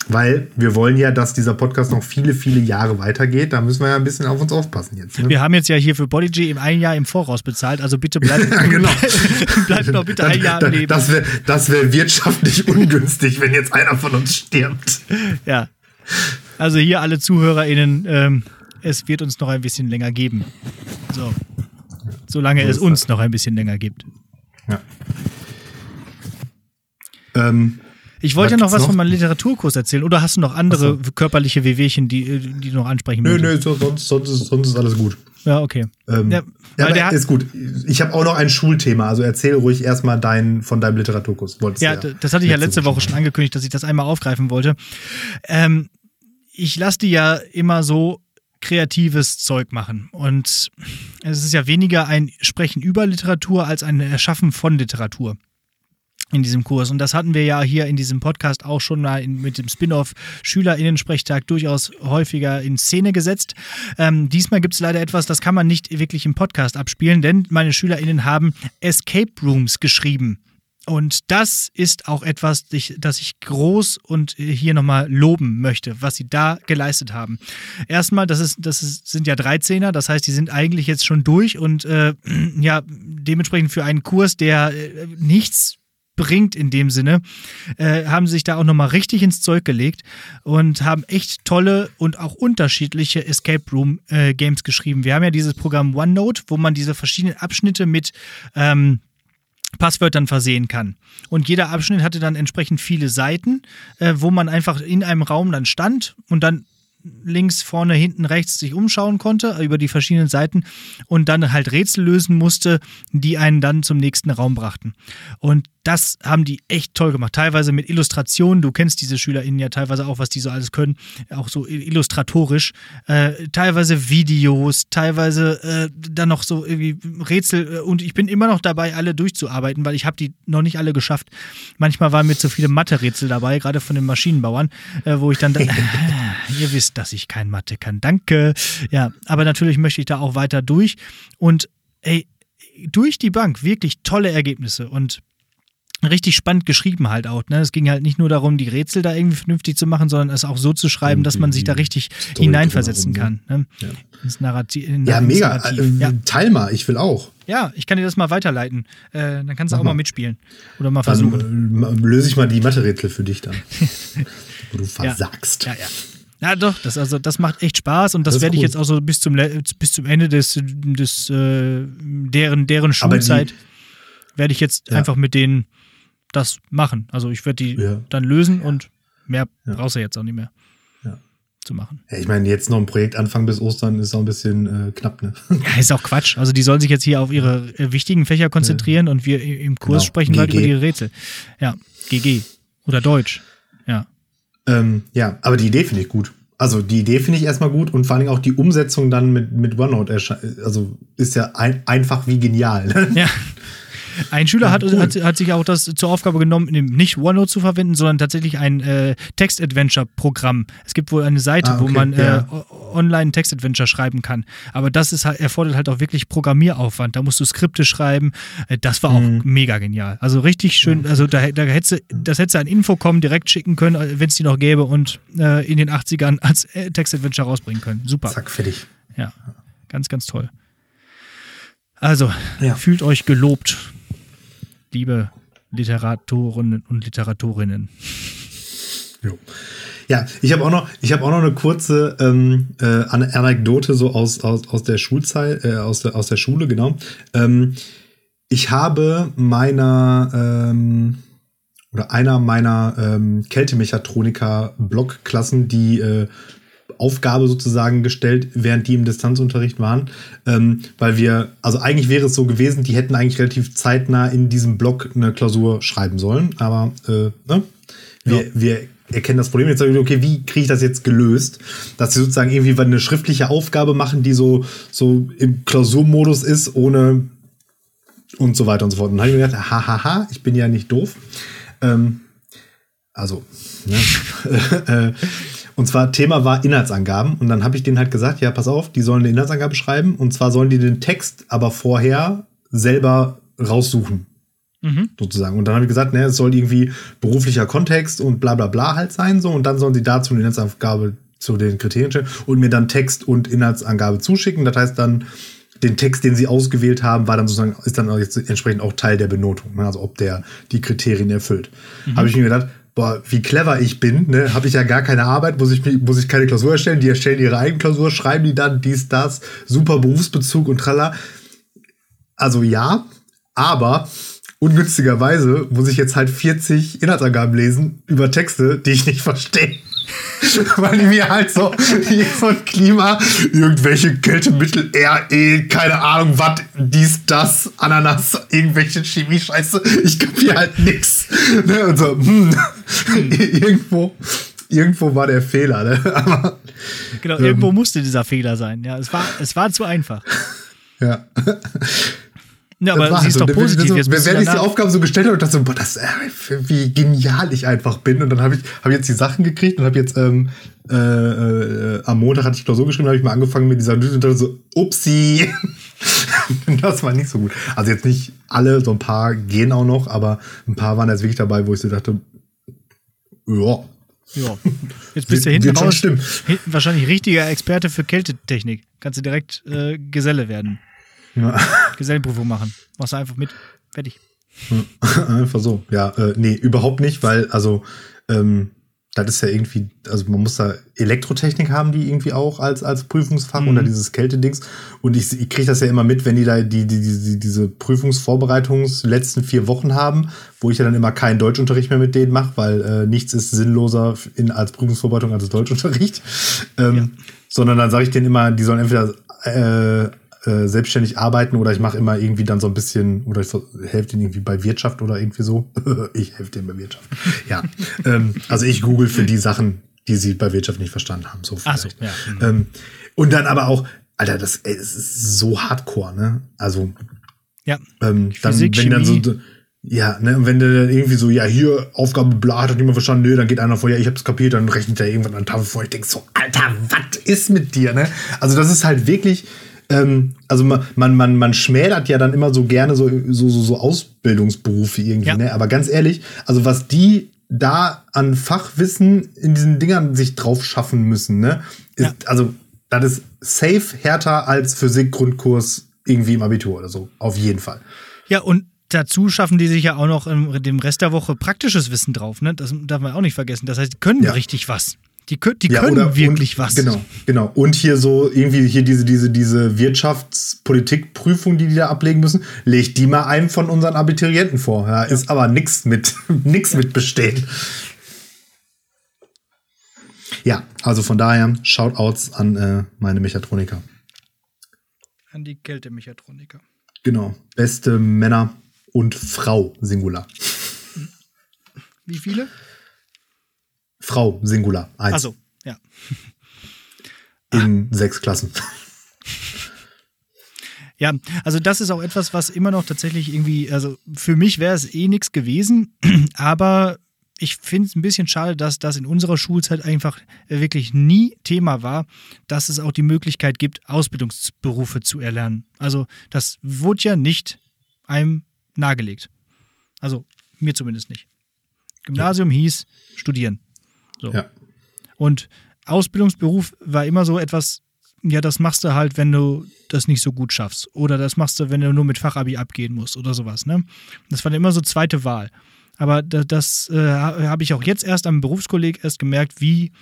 Weil wir wollen ja, dass dieser Podcast noch viele, viele Jahre weitergeht. Da müssen wir ja ein bisschen auf uns aufpassen jetzt. Ne? Wir haben jetzt ja hier für Bodyg im ein Jahr im Voraus bezahlt, also bitte bleibt, <laughs> genau. <laughs> bleibt noch bitte ein Jahr im Leben. Das wäre das wär wirtschaftlich <laughs> ungünstig, wenn jetzt einer von uns stirbt. Ja. Also hier alle ZuhörerInnen, ähm, es wird uns noch ein bisschen länger geben. So. Solange so es uns das. noch ein bisschen länger gibt. Ja. Ähm, ich wollte ja noch was noch? von meinem Literaturkurs erzählen. Oder hast du noch andere so. körperliche Wehwehchen, die, die du noch ansprechen willst? Nö, nö, sonst, sonst, ist, sonst ist alles gut. Ja, okay. Ähm, ja, ja der ist gut. Ich habe auch noch ein Schulthema, also erzähl ruhig erstmal dein, von deinem Literaturkurs. Wolltest ja, ja, das hatte ich ja letzte Woche schon angekündigt, dass ich das einmal aufgreifen wollte. Ähm, ich lasse die ja immer so kreatives Zeug machen. Und es ist ja weniger ein Sprechen über Literatur als ein Erschaffen von Literatur in diesem Kurs. Und das hatten wir ja hier in diesem Podcast auch schon mal in, mit dem Spin-off Schülerinnensprechtag durchaus häufiger in Szene gesetzt. Ähm, diesmal gibt es leider etwas, das kann man nicht wirklich im Podcast abspielen, denn meine Schülerinnen haben Escape Rooms geschrieben. Und das ist auch etwas, das ich groß und hier nochmal loben möchte, was sie da geleistet haben. Erstmal, das, ist, das ist, sind ja 13er, das heißt, die sind eigentlich jetzt schon durch und äh, <clears throat> ja, dementsprechend für einen Kurs, der äh, nichts bringt in dem Sinne, äh, haben sich da auch nochmal richtig ins Zeug gelegt und haben echt tolle und auch unterschiedliche Escape Room äh, Games geschrieben. Wir haben ja dieses Programm OneNote, wo man diese verschiedenen Abschnitte mit ähm, Passwörtern versehen kann. Und jeder Abschnitt hatte dann entsprechend viele Seiten, äh, wo man einfach in einem Raum dann stand und dann links, vorne, hinten, rechts sich umschauen konnte über die verschiedenen Seiten und dann halt Rätsel lösen musste, die einen dann zum nächsten Raum brachten. Und das haben die echt toll gemacht. Teilweise mit Illustrationen. Du kennst diese SchülerInnen ja teilweise auch, was die so alles können. Auch so illustratorisch. Äh, teilweise Videos, teilweise äh, dann noch so irgendwie Rätsel. Und ich bin immer noch dabei, alle durchzuarbeiten, weil ich habe die noch nicht alle geschafft. Manchmal waren mir zu viele Mathe-Rätsel dabei, gerade von den Maschinenbauern, äh, wo ich dann, dann <laughs> <laughs> ihr wisst, dass ich kein Mathe kann. Danke. Ja, aber natürlich möchte ich da auch weiter durch. Und ey, durch die Bank wirklich tolle Ergebnisse. Und richtig spannend geschrieben halt auch. Ne? Es ging halt nicht nur darum, die Rätsel da irgendwie vernünftig zu machen, sondern es auch so zu schreiben, dass man sich da richtig Story hineinversetzen kann. Ne? Ja. Ins Narrativ. In, ja, mega. Narrativ. Äh, ja. Teil mal, ich will auch. Ja, ich kann dir das mal weiterleiten. Äh, dann kannst du auch mal mal. mitspielen. Oder mal versuchen. Dann äh, löse ich mal die Mathe-Rätsel für dich dann. <laughs> Wo du versagst. Ja, ja. Ja, doch, das, also, das macht echt Spaß und das, Das werde ich cool. jetzt auch so bis zum, bis zum Ende des, des äh, deren, deren Schulzeit werde ich jetzt Ja. einfach mit denen das machen. Also ich werde die Ja. dann lösen und mehr Ja. brauchst du jetzt auch nicht mehr Ja. zu machen. Ja, ich meine, jetzt noch ein Projekt anfangen bis Ostern ist auch ein bisschen äh, knapp, ne? <laughs> Ja, ist auch Quatsch. Also die sollen sich jetzt hier auf ihre äh, wichtigen Fächer konzentrieren und wir im Kurs Genau. sprechen GG. über die Rätsel. Ja, GG oder Deutsch. Ja. Ähm, ja, aber die Idee finde ich gut. Also die Idee finde ich erstmal gut und vor allem auch die Umsetzung dann mit, mit OneNote also ist ja ein, einfach wie genial. Ne? Ja. <laughs> Ein Schüler hat, cool. hat, hat sich auch das zur Aufgabe genommen, nicht OneNote zu verwenden, sondern tatsächlich ein äh, Text-Adventure-Programm. Es gibt wohl eine Seite, Ah, wo okay, man äh, ja. o- online Text-Adventure schreiben kann. Aber das ist halt, erfordert halt auch wirklich Programmieraufwand. Da musst du Skripte schreiben. Äh, das war auch Mhm. mega genial. Also richtig schön. Also da, da hättest du, das hättest du an Infocom direkt schicken können, wenn es die noch gäbe und äh, in den 80ern als äh, Text-Adventure rausbringen können. Super. Zack, fertig. Ja, ganz, ganz toll. Also, Ja. fühlt euch gelobt, liebe Literatoren und Literatorinnen. Jo. Ja, ich habe auch noch, auch noch eine kurze ähm, äh, Ane- Anekdote so aus, aus, aus der Schulzeit, äh, aus, der, aus der Schule, genau. Ähm, ich habe meiner ähm, oder einer meiner ähm, Kältemechatroniker-Blockklassen die äh, Aufgabe sozusagen gestellt, während die im Distanzunterricht waren, ähm, weil wir, also eigentlich wäre es so gewesen, die hätten eigentlich relativ zeitnah in diesem Block eine Klausur schreiben sollen, aber äh, ne? wir, Ja. wir erkennen das Problem jetzt, sagen wir, okay, wie kriege ich das jetzt gelöst, dass sie sozusagen irgendwie eine schriftliche Aufgabe machen, die so, so im Klausurmodus ist, ohne und so weiter und so fort. Und dann habe ich mir gedacht, hahaha, ich bin ja nicht doof. Ähm, also, ne? <laughs> Und zwar Thema war Inhaltsangaben. Und dann habe ich denen halt gesagt, ja, pass auf, die sollen eine Inhaltsangabe schreiben. Und zwar sollen die den Text aber vorher selber raussuchen. Mhm. Sozusagen. Und dann habe ich gesagt, ne, es soll irgendwie beruflicher Kontext und bla bla bla halt sein. So. Und dann sollen sie dazu eine Inhaltsangabe zu den Kriterien stellen und mir dann Text und Inhaltsangabe zuschicken. Das heißt dann, den Text, den sie ausgewählt haben, war dann sozusagen, ist dann auch jetzt entsprechend auch Teil der Benotung. Ne? Also ob der die Kriterien erfüllt. Habe ich mir gedacht, boah, wie clever ich bin, ne? Habe ich ja gar keine Arbeit, muss ich, muss ich keine Klausur erstellen, die erstellen ihre eigene Klausur, schreiben die dann dies, das, super Berufsbezug und tralla. Also ja, aber ungünstigerweise muss ich jetzt halt 40 Inhaltsangaben lesen über Texte, die ich nicht <laughs> verstehe. <laughs> Weil die mir halt so hier von Klima, irgendwelche Kältemittel, RE, keine Ahnung, was, dies, das, Ananas, irgendwelche Chemie-Scheiße. Ich kapier halt nix. Ne? Und so, hm, <laughs> irgendwo, irgendwo war der Fehler. Ne? <laughs> Aber, Genau, Ähm. irgendwo musste dieser Fehler sein. Ja, es war, es war zu einfach. ja. Ja, aber war sie ist so. doch positiv. Jetzt du wenn ich die Aufgabe so gestellt habe und dachte so, boah, das, äh, wie genial ich einfach bin. Und dann habe ich hab jetzt die Sachen gekriegt und habe jetzt ähm, äh, äh, am Montag hatte ich Klausur geschrieben, habe ich mal angefangen mit dieser Analyse und dachte so, upsi. <laughs> das war nicht so gut. Also jetzt nicht alle, so ein paar gehen auch noch, aber ein paar waren jetzt wirklich dabei, wo ich so dachte, ja, Ja. Jetzt <laughs> bist du hinten raus. Hinten wahrscheinlich richtiger Experte für Kältetechnik. Kannst du direkt äh, Geselle werden. Ja. <laughs> Gesellenprüfung machen. Machst du einfach mit. Fertig. <laughs> Einfach so. Ja, äh, nee, überhaupt nicht, weil, also, ähm, das ist ja irgendwie, also man muss da Elektrotechnik haben, die irgendwie auch als, als Prüfungsfach Mhm. oder dieses Kältedings. Und ich, ich kriege das ja immer mit, wenn die da die, die, die, diese Prüfungsvorbereitungs letzten vier Wochen haben, wo ich ja dann immer keinen Deutschunterricht mehr mit denen mache, weil äh, nichts ist sinnloser in, als Prüfungsvorbereitung als Deutschunterricht. <laughs> Ähm, Sondern dann sage ich denen immer, die sollen entweder äh, äh, selbstständig arbeiten oder ich mache immer irgendwie dann so ein bisschen oder ich helfe denen irgendwie bei Wirtschaft oder irgendwie so. <laughs> ich helfe denen bei Wirtschaft. Ja, ähm, also ich google für die Sachen, die sie bei Wirtschaft nicht verstanden haben. So Ach so, vielleicht. ja. Mhm. Ähm, und dann aber auch, Alter, das, ey, das ist so hardcore, ne? Also Ja. ähm, dann, Physik, wenn dann so, ja, ne, und wenn der dann irgendwie so, ja, hier, Aufgabe bla, hat niemand verstanden, nö, dann geht einer vor, ja, ich hab's kapiert, dann rechnet er irgendwann an der Tafel vor, ich denk so, Alter, was ist mit dir, ne? Also das ist halt wirklich, ähm, also man, man, man, man schmälert ja dann immer so gerne so, so, so, so Ausbildungsberufe irgendwie, Ja. ne? Aber ganz ehrlich, also was die da an Fachwissen in diesen Dingern sich drauf schaffen müssen, ne? Ist, Ja. Also, das ist safe härter als Physik-Grundkurs irgendwie im Abitur oder so. Auf jeden Fall. Ja, und dazu schaffen die sich ja auch noch im, dem Rest der Woche praktisches Wissen drauf. Ne? Das darf man auch nicht vergessen. Das heißt, die können Ja. richtig was. Die, die Ja, können oder- wirklich und, was. Genau, genau. Und hier so irgendwie hier diese, diese, diese Wirtschaftspolitikprüfung, die die da ablegen müssen, legt die mal einem von unseren Abiturienten vor. Ja, ist aber nix mit, <laughs> nix mit bestehen. Ja, also von daher Shoutouts an äh, meine Mechatroniker. An die Kältemechatroniker. Genau. Beste Männer und Frau Singular. Wie viele? Frau Singular. Eins. Achso, ja. <laughs> In sechs Klassen. <laughs> Ja, also das ist auch etwas, was immer noch tatsächlich irgendwie, also für mich wäre es eh nichts gewesen, <clears throat> aber ich finde es ein bisschen schade, dass das in unserer Schulzeit einfach wirklich nie Thema war, dass es auch die Möglichkeit gibt, Ausbildungsberufe zu erlernen. Also das wurde ja nicht einem nahegelegt. Also mir zumindest nicht. Gymnasium hieß studieren. So. Ja. Und Ausbildungsberuf war immer so etwas, ja, das machst du halt, wenn du das nicht so gut schaffst. Oder das machst du, wenn du nur mit Fachabi abgehen musst oder sowas. Ne? Das war dann immer so zweite Wahl. Aber da- das äh, habe ich auch jetzt erst am Berufskolleg erst gemerkt, wie,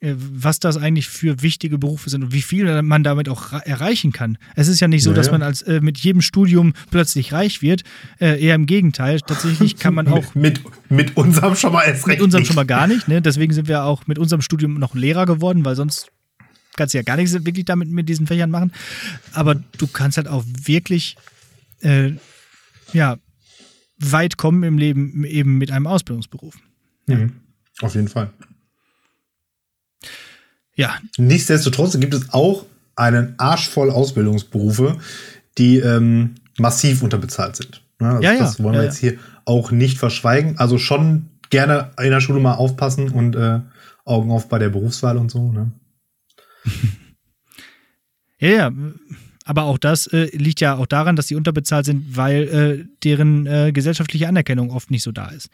was das eigentlich für wichtige Berufe sind und wie viel man damit auch erreichen kann. Es ist ja nicht so, Ja, dass ja. man als äh, mit jedem Studium plötzlich reich wird. Äh, eher im Gegenteil. Tatsächlich kann man <laughs> auch mit, mit unserem schon mal erst recht. mit unserem nicht. schon mal gar nicht. Ne? Deswegen sind wir auch mit unserem Studium noch Lehrer geworden, weil sonst kannst du ja gar nichts wirklich damit mit diesen Fächern machen. Aber du kannst halt auch wirklich äh, ja, weit kommen im Leben eben mit einem Ausbildungsberuf. Mhm. Auf jeden Fall. Ja, Nichtsdestotrotz gibt es auch einen Arsch voll Ausbildungsberufe, die ähm, massiv unterbezahlt sind. Ne, also Ja, ja, Das wollen wir ja, jetzt hier auch nicht verschweigen. Also schon gerne in der Schule mal aufpassen und äh, Augen auf bei der Berufswahl und so. Ne? <laughs> ja, ja. Aber auch das äh, liegt ja auch daran, dass die unterbezahlt sind, weil äh, deren äh, gesellschaftliche Anerkennung oft nicht so da ist.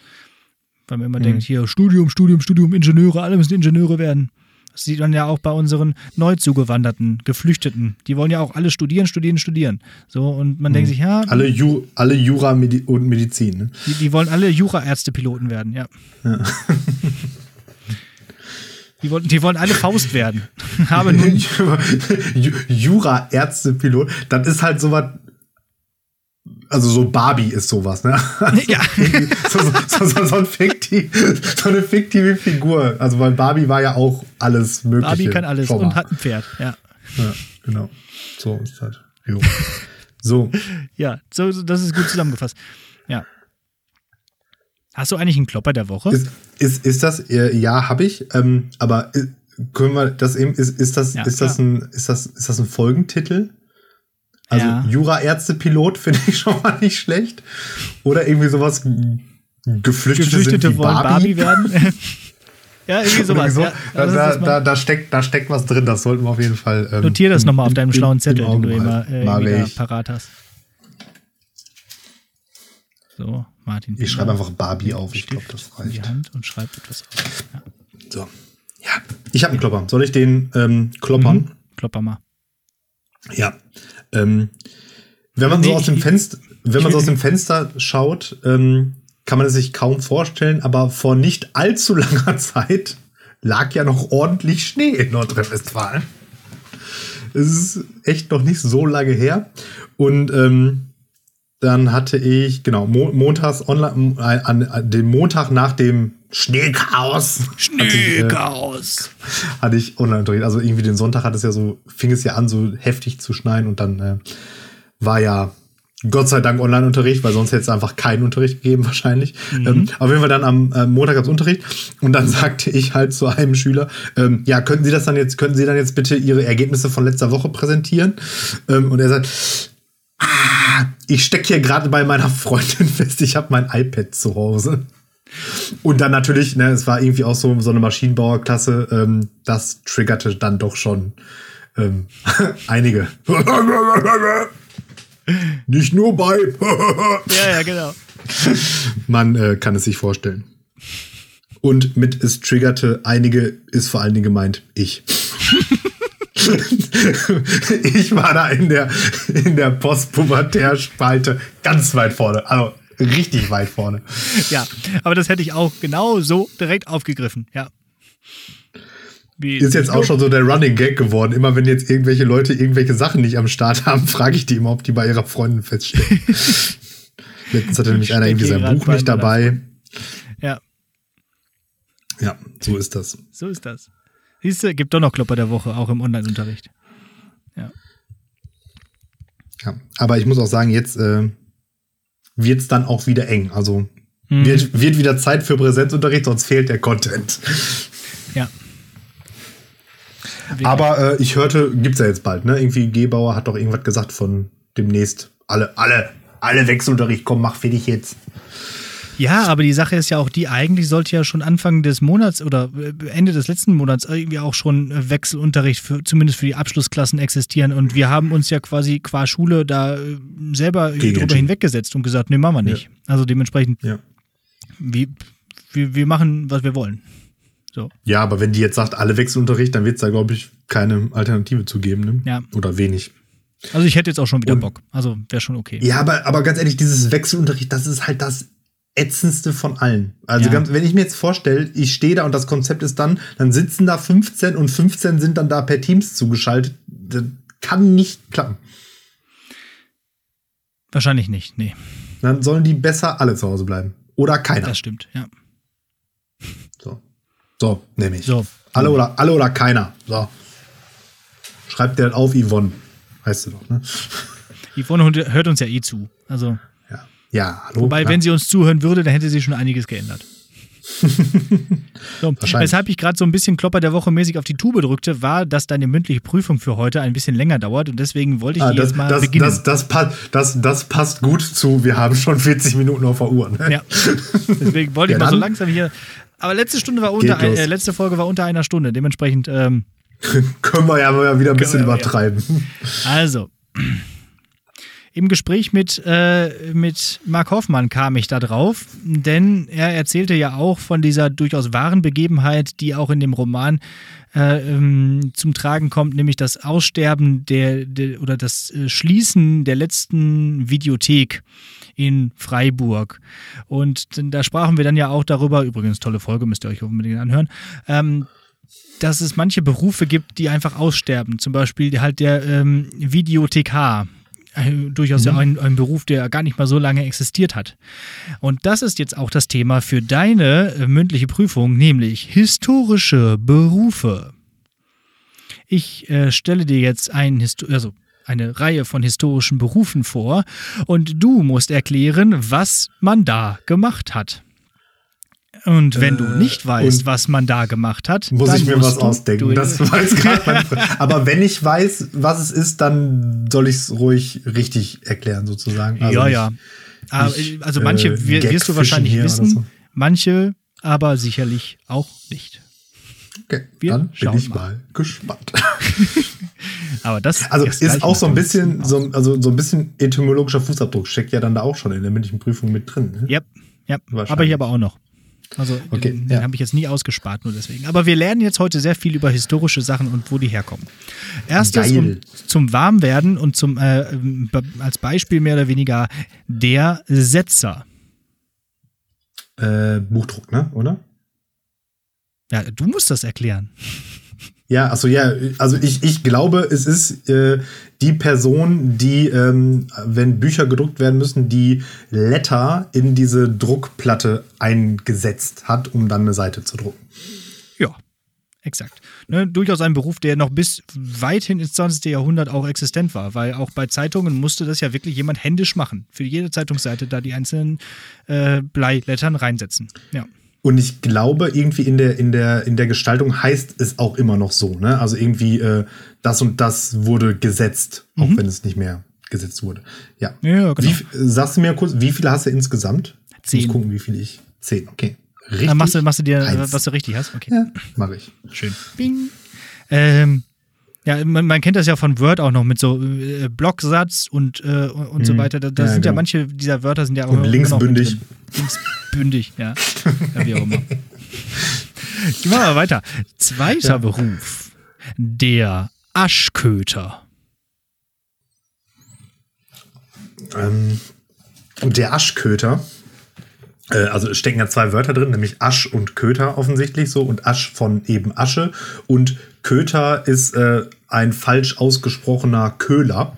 Weil man immer Mhm. denkt, hier Studium, Studium, Studium, Ingenieure, alle müssen Ingenieure werden. Das sieht man ja auch bei unseren neu zugewanderten, Geflüchteten. Die wollen ja auch alle studieren, studieren, studieren. So, und man denkt sich, ja, Mhm. Alle, Ju alle Jura Medi und Medizin. Ne? die, die wollen alle Jura-Ärzte-Piloten werden, ja. <laughs> Die, wollen, die wollen alle Faust werden. <laughs> Jura-Ärzte-Pilot, das ist halt sowas. Also so Barbie ist sowas, ne? <laughs> Ja. <laughs> so, so, so, so, ein fiktiv, so eine fiktive Figur. Also weil Barbie war ja auch alles mögliche. Barbie kann alles mal. und hat ein Pferd, ja. Ja, genau. So ist halt. Jo. So, <laughs> Ja, so, das ist gut zusammengefasst. Ja. Hast du eigentlich einen Klopper der Woche? ist, ist, ist das, äh, ja, habe ich, ähm, aber äh, können wir das eben, ist, ist das, Ja, ist das ein, ist das, ist das ein Folgentitel? Also Ja. Jura-Ärzte-Pilot finde ich <laughs> schon mal nicht schlecht. Oder irgendwie sowas Geflüchtete, Geflüchtete sind wie wollen Barbie. Barbie werden? <laughs> ja, irgendwie sowas. so. Ja, da, uns da, da, da, steckt, da steckt was drin, das sollten wir auf jeden Fall. Ähm, Notier das nochmal auf deinem im- schlauen Zettel, den du immer äh, parat hast. So, Martin. Ich schreibe einfach Barbie auf, ich glaube, das in die reicht. Hand und schreibt etwas auf. Ja. So. Ja, ich habe einen Klopper. Soll ich den ähm, kloppern? Mhm. Klopper mal. Ja. Ähm, wenn man so Nee, aus dem Fenster, wenn man so aus <laughs> dem Fenster schaut, ähm, kann man es sich kaum vorstellen, aber vor nicht allzu langer <laughs> Zeit lag ja noch ordentlich Schnee in Nordrhein-Westfalen. Es ist echt noch nicht so lange her. Und ähm, dann hatte ich, genau, mo montags online, äh, an, an dem Montag nach dem Schneechaos. hatte ich, äh, hatte ich Online-Unterricht. Also irgendwie den Sonntag hat es ja so, fing es ja an, so heftig zu schneien und dann äh, war ja Gott sei Dank Online-Unterricht, weil sonst hätte es einfach keinen Unterricht gegeben <laughs> wahrscheinlich. Ähm, auf jeden Fall dann am äh, Montag gab es Unterricht und dann <laughs> sagte ich halt zu einem Schüler, ähm, ja, könnten Sie das dann jetzt, könnten Sie dann jetzt bitte Ihre Ergebnisse von letzter Woche präsentieren? Ähm, und er sagt, ah, ich stecke hier gerade bei meiner Freundin fest, ich habe mein iPad zu Hause. Und dann natürlich, ne, es war irgendwie auch so, so eine Maschinenbauerklasse, ähm, das triggerte dann doch schon ähm, <laughs> einige. <laughs> Nicht nur bei. Ja, ja, genau. <laughs> Man äh, kann es sich vorstellen. Und mit es triggerte einige ist vor allen Dingen gemeint ich. <laughs> ich war da in der, in der Postpubertärspalte ganz weit vorne. Also richtig weit vorne. Ja, aber das hätte ich auch genau so direkt aufgegriffen, ja. Wie, ist jetzt auch schon so der Running Gag geworden. Immer wenn jetzt irgendwelche Leute irgendwelche Sachen nicht am Start haben, <laughs> frage ich die immer, ob die bei ihrer Freundin feststellen. <laughs> Letztens hatte nämlich einer irgendwie sein Buch nicht dabei. Ja. Ja, so ist das. So ist das. Siehst du, gibt doch noch Klopper der Woche, auch im Online-Unterricht. Ja. Ja, aber ich muss auch sagen, jetzt äh, wird es dann auch wieder eng. Also mhm. wird, wird wieder Zeit für Präsenzunterricht, sonst fehlt der Content. Ja. Aber äh, ich hörte, gibt's ja jetzt bald, ne? Irgendwie Gebauer hat doch irgendwas gesagt von demnächst alle, alle, alle Wechselunterricht, komm, mach fertig jetzt. Ja, aber die Sache ist ja auch die, eigentlich sollte ja schon Anfang des Monats oder äh, Ende des letzten Monats irgendwie auch schon äh, Wechselunterricht für, zumindest für die Abschlussklassen existieren. Und wir haben uns ja quasi qua Schule da äh, selber Gegen drüber hinweggesetzt und gesagt, nee, machen wir nicht. Ja. Also dementsprechend, ja. wir, wir, wir machen, was wir wollen. So. Ja, aber wenn die jetzt sagt, alle Wechselunterricht, dann wird es da, glaube ich, keine Alternative zu geben. Ne? Ja. Oder wenig. Also ich hätte jetzt auch schon wieder und, Bock. Also wäre schon okay. Ja, aber, aber ganz ehrlich, dieses Wechselunterricht, das ist halt das ätzendste von allen. Also ja. ganz, wenn ich mir jetzt vorstelle, ich stehe da und das Konzept ist dann, dann sitzen da 15 und 15 sind dann da per Teams zugeschaltet. Das kann nicht klappen. Wahrscheinlich nicht, nee. Dann sollen die besser alle zu Hause bleiben. Oder keiner. Das stimmt, ja. So. So, nehme ich. So. Alle oder, alle oder keiner. So. Schreibt der auf, Yvonne. Weißt du doch, ne? Yvonne hört uns ja eh zu. Also. Ja, hallo. Wobei, klar. wenn sie uns zuhören würde, dann hätte sie schon einiges geändert. <laughs> so, weshalb ich gerade so ein bisschen Klopper der Woche mäßig auf die Tube drückte, war, dass deine mündliche Prüfung für heute ein bisschen länger dauert und deswegen wollte ich ah, das, jetzt mal das, beginnen. Das, das, das, das, passt gut zu, wir haben schon 40 Minuten auf der Uhr. Ne? Ja, deswegen wollte ja, ich mal so langsam hier. Aber letzte Stunde war unter, äh, letzte Folge war unter einer Stunde, dementsprechend ähm, <laughs> können wir ja wieder ein bisschen übertreiben. Also, im Gespräch mit, äh, mit Mark Hoffmann kam ich da drauf, denn er erzählte ja auch von dieser durchaus wahren Begebenheit, die auch in dem Roman äh, ähm, zum Tragen kommt, nämlich das Aussterben der, der oder das äh, Schließen der letzten Videothek in Freiburg. Und da sprachen wir dann ja auch darüber, übrigens tolle Folge, müsst ihr euch unbedingt anhören, ähm, dass es manche Berufe gibt, die einfach aussterben. Zum Beispiel halt der ähm, Videothekar durchaus mhm. ja ein, ein, Beruf, der gar nicht mal so lange existiert hat. Und das ist jetzt auch das Thema für deine äh, mündliche Prüfung, nämlich historische Berufe. Ich äh, stelle dir jetzt ein, also eine Reihe von historischen Berufen vor und du musst erklären, was man da gemacht hat. Und wenn du nicht äh, weißt, was man da gemacht hat, muss ich mir was ausdenken. Das weiß <laughs> gerade Aber wenn ich weiß, was es ist, dann soll ich es ruhig richtig erklären, sozusagen. Also ja, ja. Nicht, also manche äh, wirst du wahrscheinlich wissen, so. manche aber sicherlich auch nicht. Okay, Wir dann bin ich mal, mal gespannt. <laughs> aber das also ist auch so ein bisschen so, also so ein bisschen etymologischer Fußabdruck steckt ja dann da auch schon in der mündlichen Prüfung mit drin. Ne? Ja, ja. aber ich aber auch noch. Also okay, den, den habe ich jetzt nie ausgespart, nur deswegen. Aber wir lernen jetzt heute sehr viel über historische Sachen und wo die herkommen. Erstes um, zum Warmwerden und zum äh, als Beispiel mehr oder weniger der Setzer. Äh, Buchdruck, ne? Oder? Ja, du musst das erklären. Ja, also ja, also ich, ich glaube, es ist äh, die Person, die, ähm, wenn Bücher gedruckt werden müssen, die Letter in diese Druckplatte eingesetzt hat, um dann eine Seite zu drucken. Ja, exakt. Ne, durchaus ein Beruf, der noch bis weit hin ins 20. Jahrhundert auch existent war, weil auch bei Zeitungen musste das ja wirklich jemand händisch machen. Für jede Zeitungsseite da die einzelnen äh, Bleilettern reinsetzen. Ja. Und ich glaube, irgendwie in der, in der, in der Gestaltung heißt es auch immer noch so, ne? Also irgendwie, äh, das und das wurde gesetzt, auch mhm. wenn es nicht mehr gesetzt wurde. Ja. ja genau. Wie, sagst du mir kurz, wie viele hast du insgesamt? Zehn. Ich muss gucken, wie viele ich. Zehn, okay. Richtig. Dann machst du, machst du dir, Eins. was du richtig hast? Okay. Ja, mach ich. Schön. Bing. Ähm, ja, man, man, kennt das ja von Word auch noch mit so äh, Blocksatz und, äh, und hm. so weiter. Da, da ja, sind genau. ja manche dieser Wörter sind ja auch. Und linksbündig. Linksbündig, ja. ja. Wie auch immer. <laughs> Gehen wir mal weiter. Zweiter ja. Beruf. Der Aschköter. Ähm, der Aschköter, also es stecken ja zwei Wörter drin, nämlich Asch und Köter offensichtlich so und Asch von eben Asche und Köter ist äh, ein falsch ausgesprochener Köhler.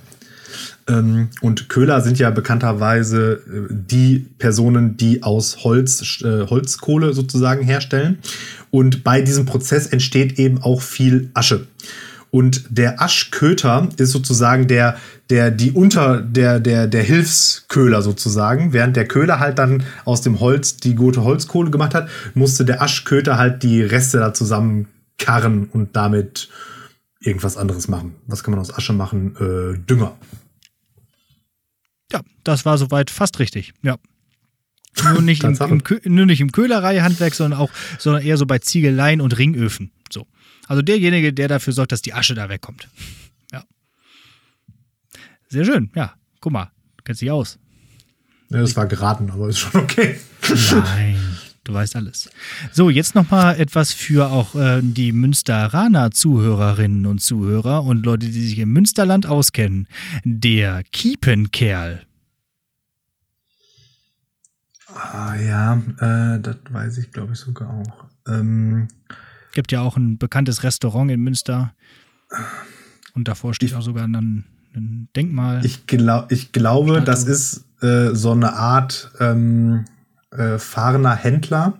Ähm, und Köhler sind ja bekannterweise äh, die Personen, die aus Holz, äh, Holzkohle sozusagen herstellen. Und bei diesem Prozess entsteht eben auch viel Asche. Und der Aschköter ist sozusagen der, der, die unter, der, der, der Hilfsköhler sozusagen. Während der Köhler halt dann aus dem Holz die gute Holzkohle gemacht hat, musste der Aschköter halt die Reste da zusammenkarren und damit irgendwas anderes machen. Was kann man aus Asche machen? Äh, Dünger. Ja, das war soweit fast richtig. Ja. Nur nicht, im, im, nur nicht im Köhlereihandwerk, sondern auch, sondern eher so bei Ziegeleien und Ringöfen. So. Also derjenige, der dafür sorgt, dass die Asche da wegkommt. Ja. Sehr schön, ja. Guck mal, du kennst dich aus. Ja, das war geraten, aber ist schon okay. Nein, du weißt alles. So, jetzt noch mal etwas für auch äh, die Münsteraner Zuhörerinnen und Zuhörer und Leute, die sich im Münsterland auskennen. Der Kiepenkerl. Ah ja, äh, das weiß ich, glaube ich, sogar auch. Ähm, Gibt ja auch ein bekanntes Restaurant in Münster. Und davor steht auch sogar ein, ein Denkmal. Ich, glaub, ich glaube, Statue. das ist äh, so eine Art ähm, äh, fahrender Händler,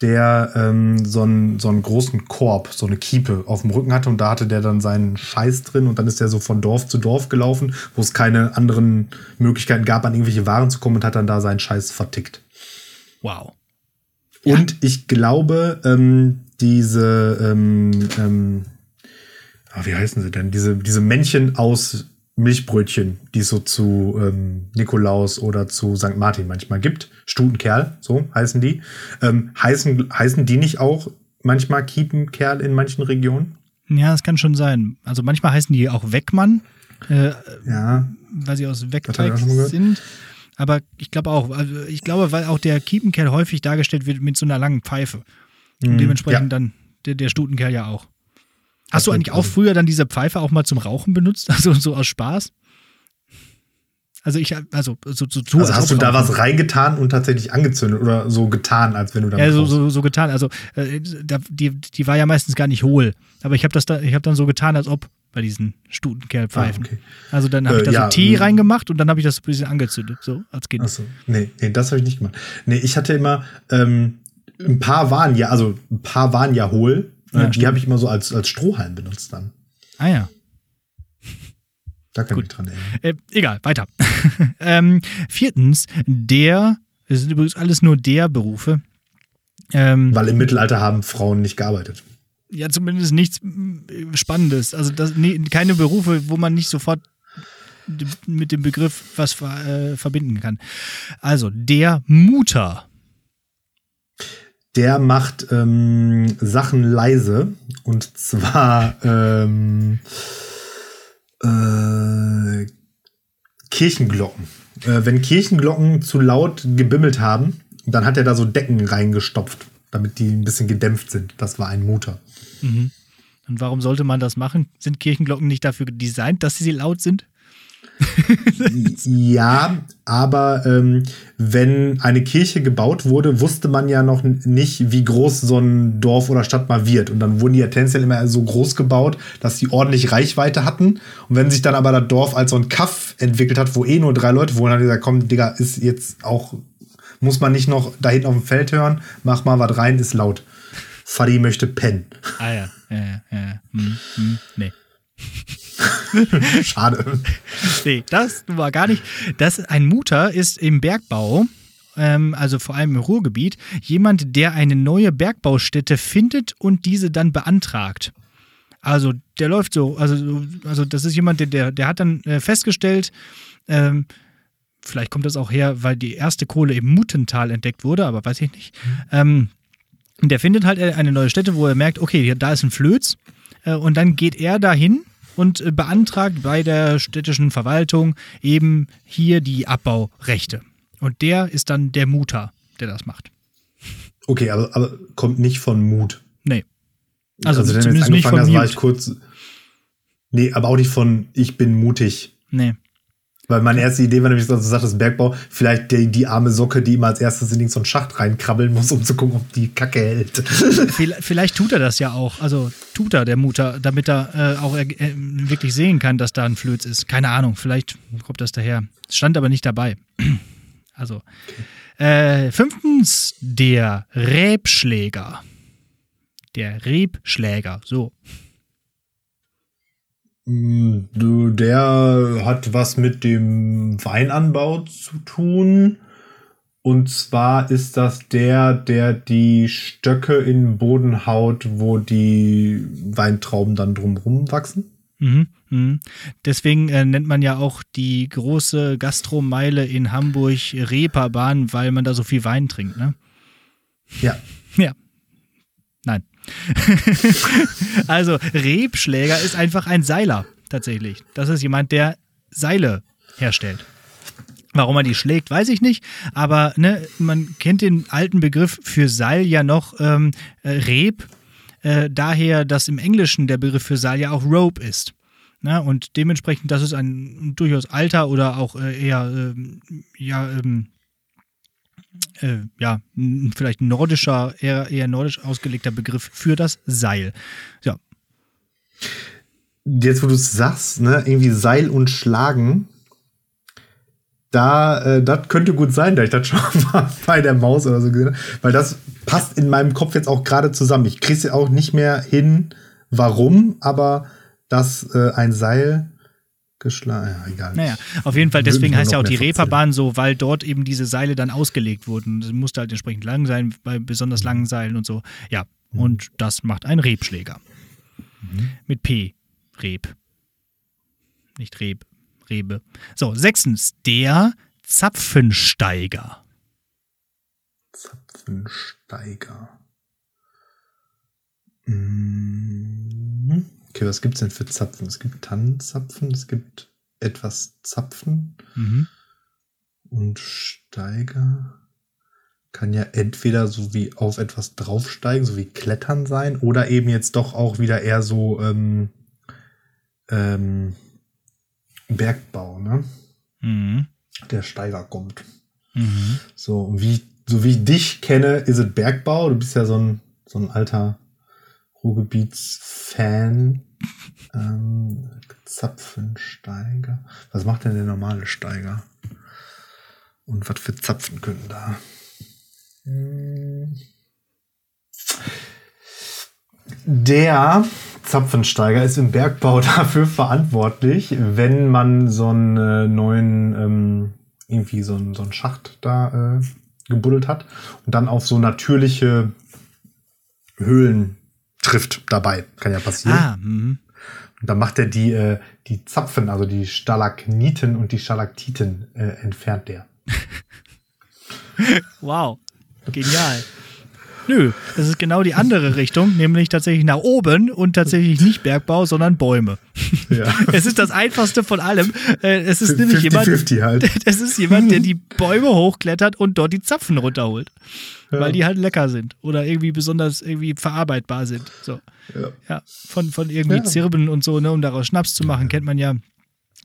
der ähm, so, einen, so einen großen Korb, so eine Kiepe auf dem Rücken hatte und da hatte der dann seinen Scheiß drin und dann ist der so von Dorf zu Dorf gelaufen, wo es keine anderen Möglichkeiten gab, an irgendwelche Waren zu kommen und hat dann da seinen Scheiß vertickt. Wow. Und ja. ich glaube, ähm, diese, ähm, ähm, ah, wie heißen sie denn? Diese, diese Männchen aus Milchbrötchen, die es so zu ähm, Nikolaus oder zu St. Martin manchmal gibt. Stutenkerl, so heißen die. Ähm, heißen, heißen die nicht auch manchmal Kiepenkerl in manchen Regionen? Ja, das kann schon sein. Also manchmal heißen die auch Wegmann. Äh, ja. Weil sie aus Wegteig sind. Aber ich glaube auch, also ich glaube, weil auch der Kiepenkerl häufig dargestellt wird mit so einer langen Pfeife. Und mhm. dementsprechend ja. dann der, der Stutenkerl ja auch. Hast du eigentlich auch früher dann diese Pfeife auch mal zum Rauchen benutzt? <laughs> Also so aus Spaß? Also ich, also so, so, so Also hast du da was reingetan und tatsächlich angezündet oder so getan, als wenn du da Ja, so, so, so, getan. Also äh, die, die war ja meistens gar nicht hohl. Aber ich habe das da, ich habe dann so getan, als ob bei diesen Stutenkerlpfeifen. Ah, okay. Also dann habe ich da äh, so ja, Tee reingemacht und dann habe ich das ein bisschen angezündet, so als Kind. Achso, nee, nee, das habe ich nicht gemacht. Nee, ich hatte immer, ähm, ein paar waren ja, also ein paar waren ja hohl. Ja, die habe ich immer so als, als Strohhalm benutzt dann. Ah ja. Da kann Gut. ich dran erinnern. Äh, egal, weiter. <laughs> ähm, viertens, der, es sind übrigens alles nur der Berufe. Ähm, Weil im Mittelalter haben Frauen nicht gearbeitet. Ja, zumindest nichts äh, Spannendes. Also das, nee, keine Berufe, wo man nicht sofort mit dem Begriff was äh, verbinden kann. Also der Mutter der macht ähm, Sachen leise. Und zwar ähm, äh, Kirchenglocken. Äh, wenn Kirchenglocken zu laut gebimmelt haben, dann hat er da so Decken reingestopft, damit die ein bisschen gedämpft sind. Das war ein Mutter. Mhm. Und warum sollte man das machen? Sind Kirchenglocken nicht dafür designt, dass sie laut sind? <laughs> ja, aber ähm, wenn eine Kirche gebaut wurde, wusste man ja noch nicht, wie groß so ein Dorf oder Stadt mal wird. Und dann wurden die ja tendenziell immer so groß gebaut, dass sie ordentlich Reichweite hatten. Und wenn sich dann aber das Dorf als so ein Kaff entwickelt hat, wo eh nur drei Leute wohnen, hat gesagt, komm, Digga, ist jetzt auch, muss man nicht noch da hinten auf dem Feld hören, mach mal was rein, ist laut. Fadi möchte pennen. Ah ja, ja, ja, ja. Hm, hm, nee. <laughs> <laughs> Schade. Nee, das war gar nicht. Das, ein Mutter ist im Bergbau, ähm, also vor allem im Ruhrgebiet, jemand, der eine neue Bergbaustätte findet und diese dann beantragt. Also der läuft so, also, also das ist jemand, der, der, der hat dann äh, festgestellt, ähm, vielleicht kommt das auch her, weil die erste Kohle im Muttental entdeckt wurde, aber weiß ich nicht. Mhm. Ähm, der findet halt eine neue Stätte, wo er merkt, okay, da ist ein Flöz. Äh, und dann geht er dahin und äh, beantragt bei der städtischen Verwaltung eben hier die Abbaurechte. Und der ist dann der Mutter, der das macht. Okay, aber, aber kommt nicht von Mut. Nee. Also, also zumindest nicht von hast, war ich kurz. Nee, aber auch nicht von ich bin mutig. Nee. Weil meine erste Idee war nämlich, dass du sagtest, Bergbau, vielleicht die, die arme Socke, die immer als erstes in so einen Schacht reinkrabbeln muss, um zu gucken, ob die Kacke hält. Vielleicht tut er das ja auch. Also tut er, der Mutter, damit er äh, auch äh, wirklich sehen kann, dass da ein Flöz ist. Keine Ahnung, vielleicht kommt das daher. Stand aber nicht dabei. <clears throat> Also. Äh, fünftens, der Rebschläger. Der Rebschläger, so. Du, der hat was mit dem Weinanbau zu tun. Und zwar ist das der, der die Stöcke in den Boden haut, wo die Weintrauben dann drumherum wachsen. Mhm, mh. Deswegen äh, nennt man ja auch die große Gastromeile in Hamburg Reeperbahn, weil man da so viel Wein trinkt, ne? Ja. <laughs> Ja. Nein. <laughs> also Rebschläger ist einfach ein Seiler tatsächlich. Das ist jemand, der Seile herstellt. Warum er die schlägt, weiß ich nicht. Aber ne, man kennt den alten Begriff für Seil ja noch ähm, äh, Reb. Äh, daher, dass im Englischen der Begriff für Seil ja auch Rope ist. Na, und dementsprechend, das ist ein durchaus alter oder auch äh, eher ähm, ja, ähm, äh, ja, vielleicht nordischer, eher, eher nordisch ausgelegter Begriff für das Seil. Ja. Jetzt, wo du es sagst, ne, irgendwie Seil und Schlagen, da, äh, das könnte gut sein, da ich das schon <laughs> mal bei der Maus oder so gesehen habe, weil das passt in meinem Kopf jetzt auch gerade zusammen. Ich kriege es auch nicht mehr hin, warum, aber dass äh, ein Seil geschlagen. Ja, egal. Naja, auf jeden Fall, deswegen heißt ja auch die Reeperbahn so, weil dort eben diese Seile dann ausgelegt wurden. Das musste halt entsprechend lang sein, bei besonders mhm. langen Seilen und so. Ja, mhm. und das macht ein Rebschläger. Mhm. Mit P. Reb. Nicht Reb, Rebe. So, sechstens, der Zapfensteiger. Zapfensteiger. Mhm. Okay, was gibt es denn für Zapfen? Es gibt Tannenzapfen, es gibt etwas Zapfen mhm. und Steiger kann ja entweder so wie auf etwas draufsteigen, so wie Klettern sein, oder eben jetzt doch auch wieder eher so ähm, ähm, Bergbau, ne? Mhm. Der Steiger kommt. Mhm. So, wie, so wie ich dich kenne, ist es Bergbau. Du bist ja so ein, so ein alter Ruhrgebietsfan. Ähm, Zapfensteiger. Was macht denn der normale Steiger? Und was für Zapfen können da? Der Zapfensteiger ist im Bergbau <laughs> dafür verantwortlich, wenn man so einen äh, neuen, ähm, irgendwie so einen, so einen Schacht da äh, gebuddelt hat und dann auf so natürliche Höhlen trifft dabei. Kann ja passieren. Ah, mhm. und dann macht er die, äh, die Zapfen, also die Stalagniten und die Stalaktiten äh, entfernt der. <laughs> wow. Genial. Nö, das ist genau die andere Richtung, nämlich tatsächlich nach oben und tatsächlich nicht Bergbau, sondern Bäume. Ja. <laughs> Es ist das einfachste von allem. Äh, es ist nämlich 50, jemand, 50 halt. <laughs> es ist jemand, der die Bäume hochklettert und dort die Zapfen runterholt, ja. weil die halt lecker sind oder irgendwie besonders irgendwie verarbeitbar sind. So, ja, ja von von irgendwie Zirben und so, ne, um daraus Schnaps zu machen, kennt man ja.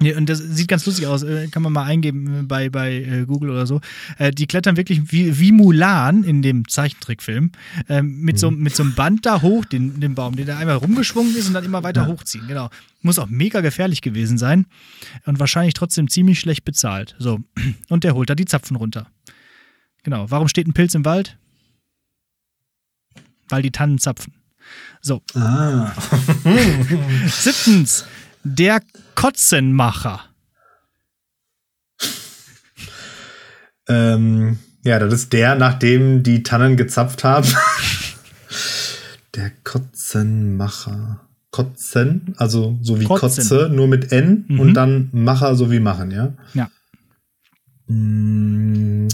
Ja, und das sieht ganz lustig aus, äh, kann man mal eingeben bei, bei äh, Google oder so. Äh, die klettern wirklich wie, wie Mulan in dem Zeichentrickfilm ähm, mit, so, mhm. mit so einem Band da hoch, den, den Baum, der da einmal rumgeschwungen ist und dann immer weiter ja. hochziehen. Genau. Muss auch mega gefährlich gewesen sein und wahrscheinlich trotzdem ziemlich schlecht bezahlt. So. <clears throat> Und der holt da die Zapfen runter. Genau. Warum steht ein Pilz im Wald? Weil die Tannen zapfen. So. Ah. <laughs> Siebtens. Der Kotzenmacher. ähm, ja, das ist der, nachdem die Tannen gezapft haben. <laughs> der Kotzenmacher. Kotzen, also so wie Kotzen. Kotze, nur mit N mhm. und dann Macher so wie machen, ja? Ja. Mm,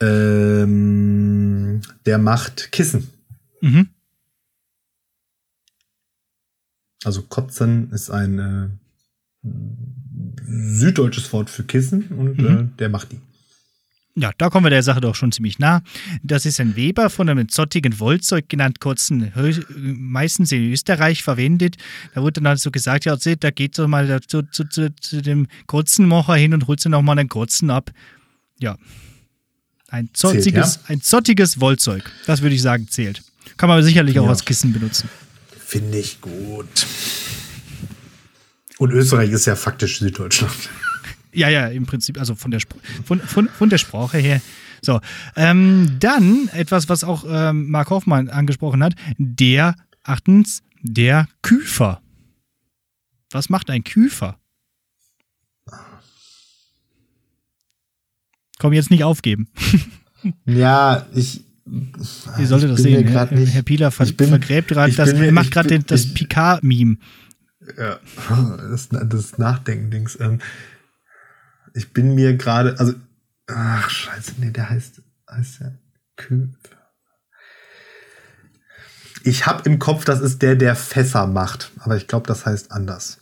ähm, der macht Kissen. Mhm. Also Kotzen ist ein äh, süddeutsches Wort für Kissen und mhm. äh, der macht die. Ja, da kommen wir der Sache doch schon ziemlich nah. Das ist ein Weber von einem zottigen Wollzeug genannt Kotzen, meistens in Österreich verwendet. Da wurde dann so gesagt, ja, seht, da geht so mal zu, zu, zu, zu dem Kotzenmacher hin und holt sie nochmal einen Kotzen ab. Ja, ein zottiges, zählt, ja? ein zottiges Wollzeug, das würde ich sagen, zählt. Kann man sicherlich ja. auch als Kissen benutzen. Finde ich gut. Und Österreich ist ja faktisch Süddeutschland. Ja, ja, im Prinzip, also von der, Sp von, von, von der Sprache her. So, ähm, dann etwas, was auch ähm, Mark Hoffmann angesprochen hat, der, achtens, der Küfer. Was macht ein Küfer? Komm, jetzt nicht aufgeben. ja, ich. Wie sollte das sehen? Herr, Herr Pieler ver bin, vergräbt gerade, das mir, macht gerade das Picard-Meme. Ja, <laughs> das, das Nachdenken-Dings. Ähm, ich bin mir gerade, also, ach, scheiße, nee, der heißt, heißt der Kühl. Ich habe im Kopf, das ist der, der Fässer macht, aber ich glaube, das heißt anders.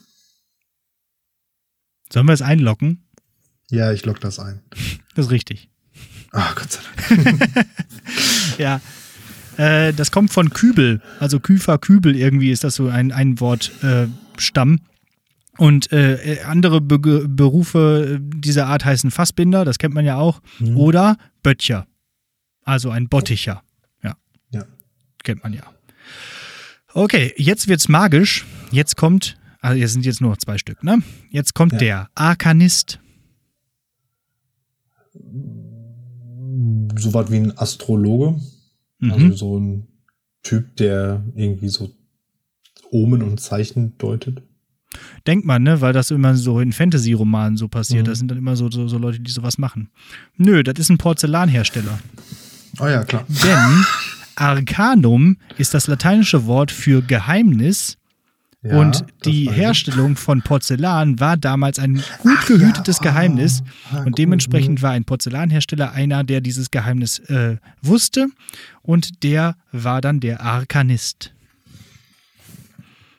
Sollen wir es einloggen? Ja, ich logge das ein. Das ist richtig. Ach, Gott sei Dank. <laughs> ja. Äh, das kommt von Kübel, also Küfer, Kübel irgendwie ist das so ein, ein Wortstamm. Äh, und äh, andere Be Berufe dieser Art heißen Fassbinder, das kennt man ja auch. Mhm. Oder Böttcher. Also ein Botticher. Ja. ja. Kennt man ja. Okay, jetzt wird's magisch. Jetzt kommt, also hier sind jetzt nur noch zwei Stück, ne? Jetzt kommt ja. der Arkanist. So was wie ein Astrologe. Mhm. Also so ein Typ, der irgendwie so Omen und Zeichen deutet. Denkt man, ne? Weil das immer so in Fantasy-Romanen so passiert. Mhm. Das sind dann immer so, so, so, Leute, die sowas machen. Nö, das ist ein Porzellanhersteller. Oh ja, klar. Denn Arcanum ist das lateinische Wort für Geheimnis. Ja, und die Herstellung von Porzellan war damals ein gut Ach, gehütetes ja, Geheimnis. Ah, und dementsprechend gut. war ein Porzellanhersteller einer, der dieses Geheimnis äh, wusste. Und der war dann der Arkanist.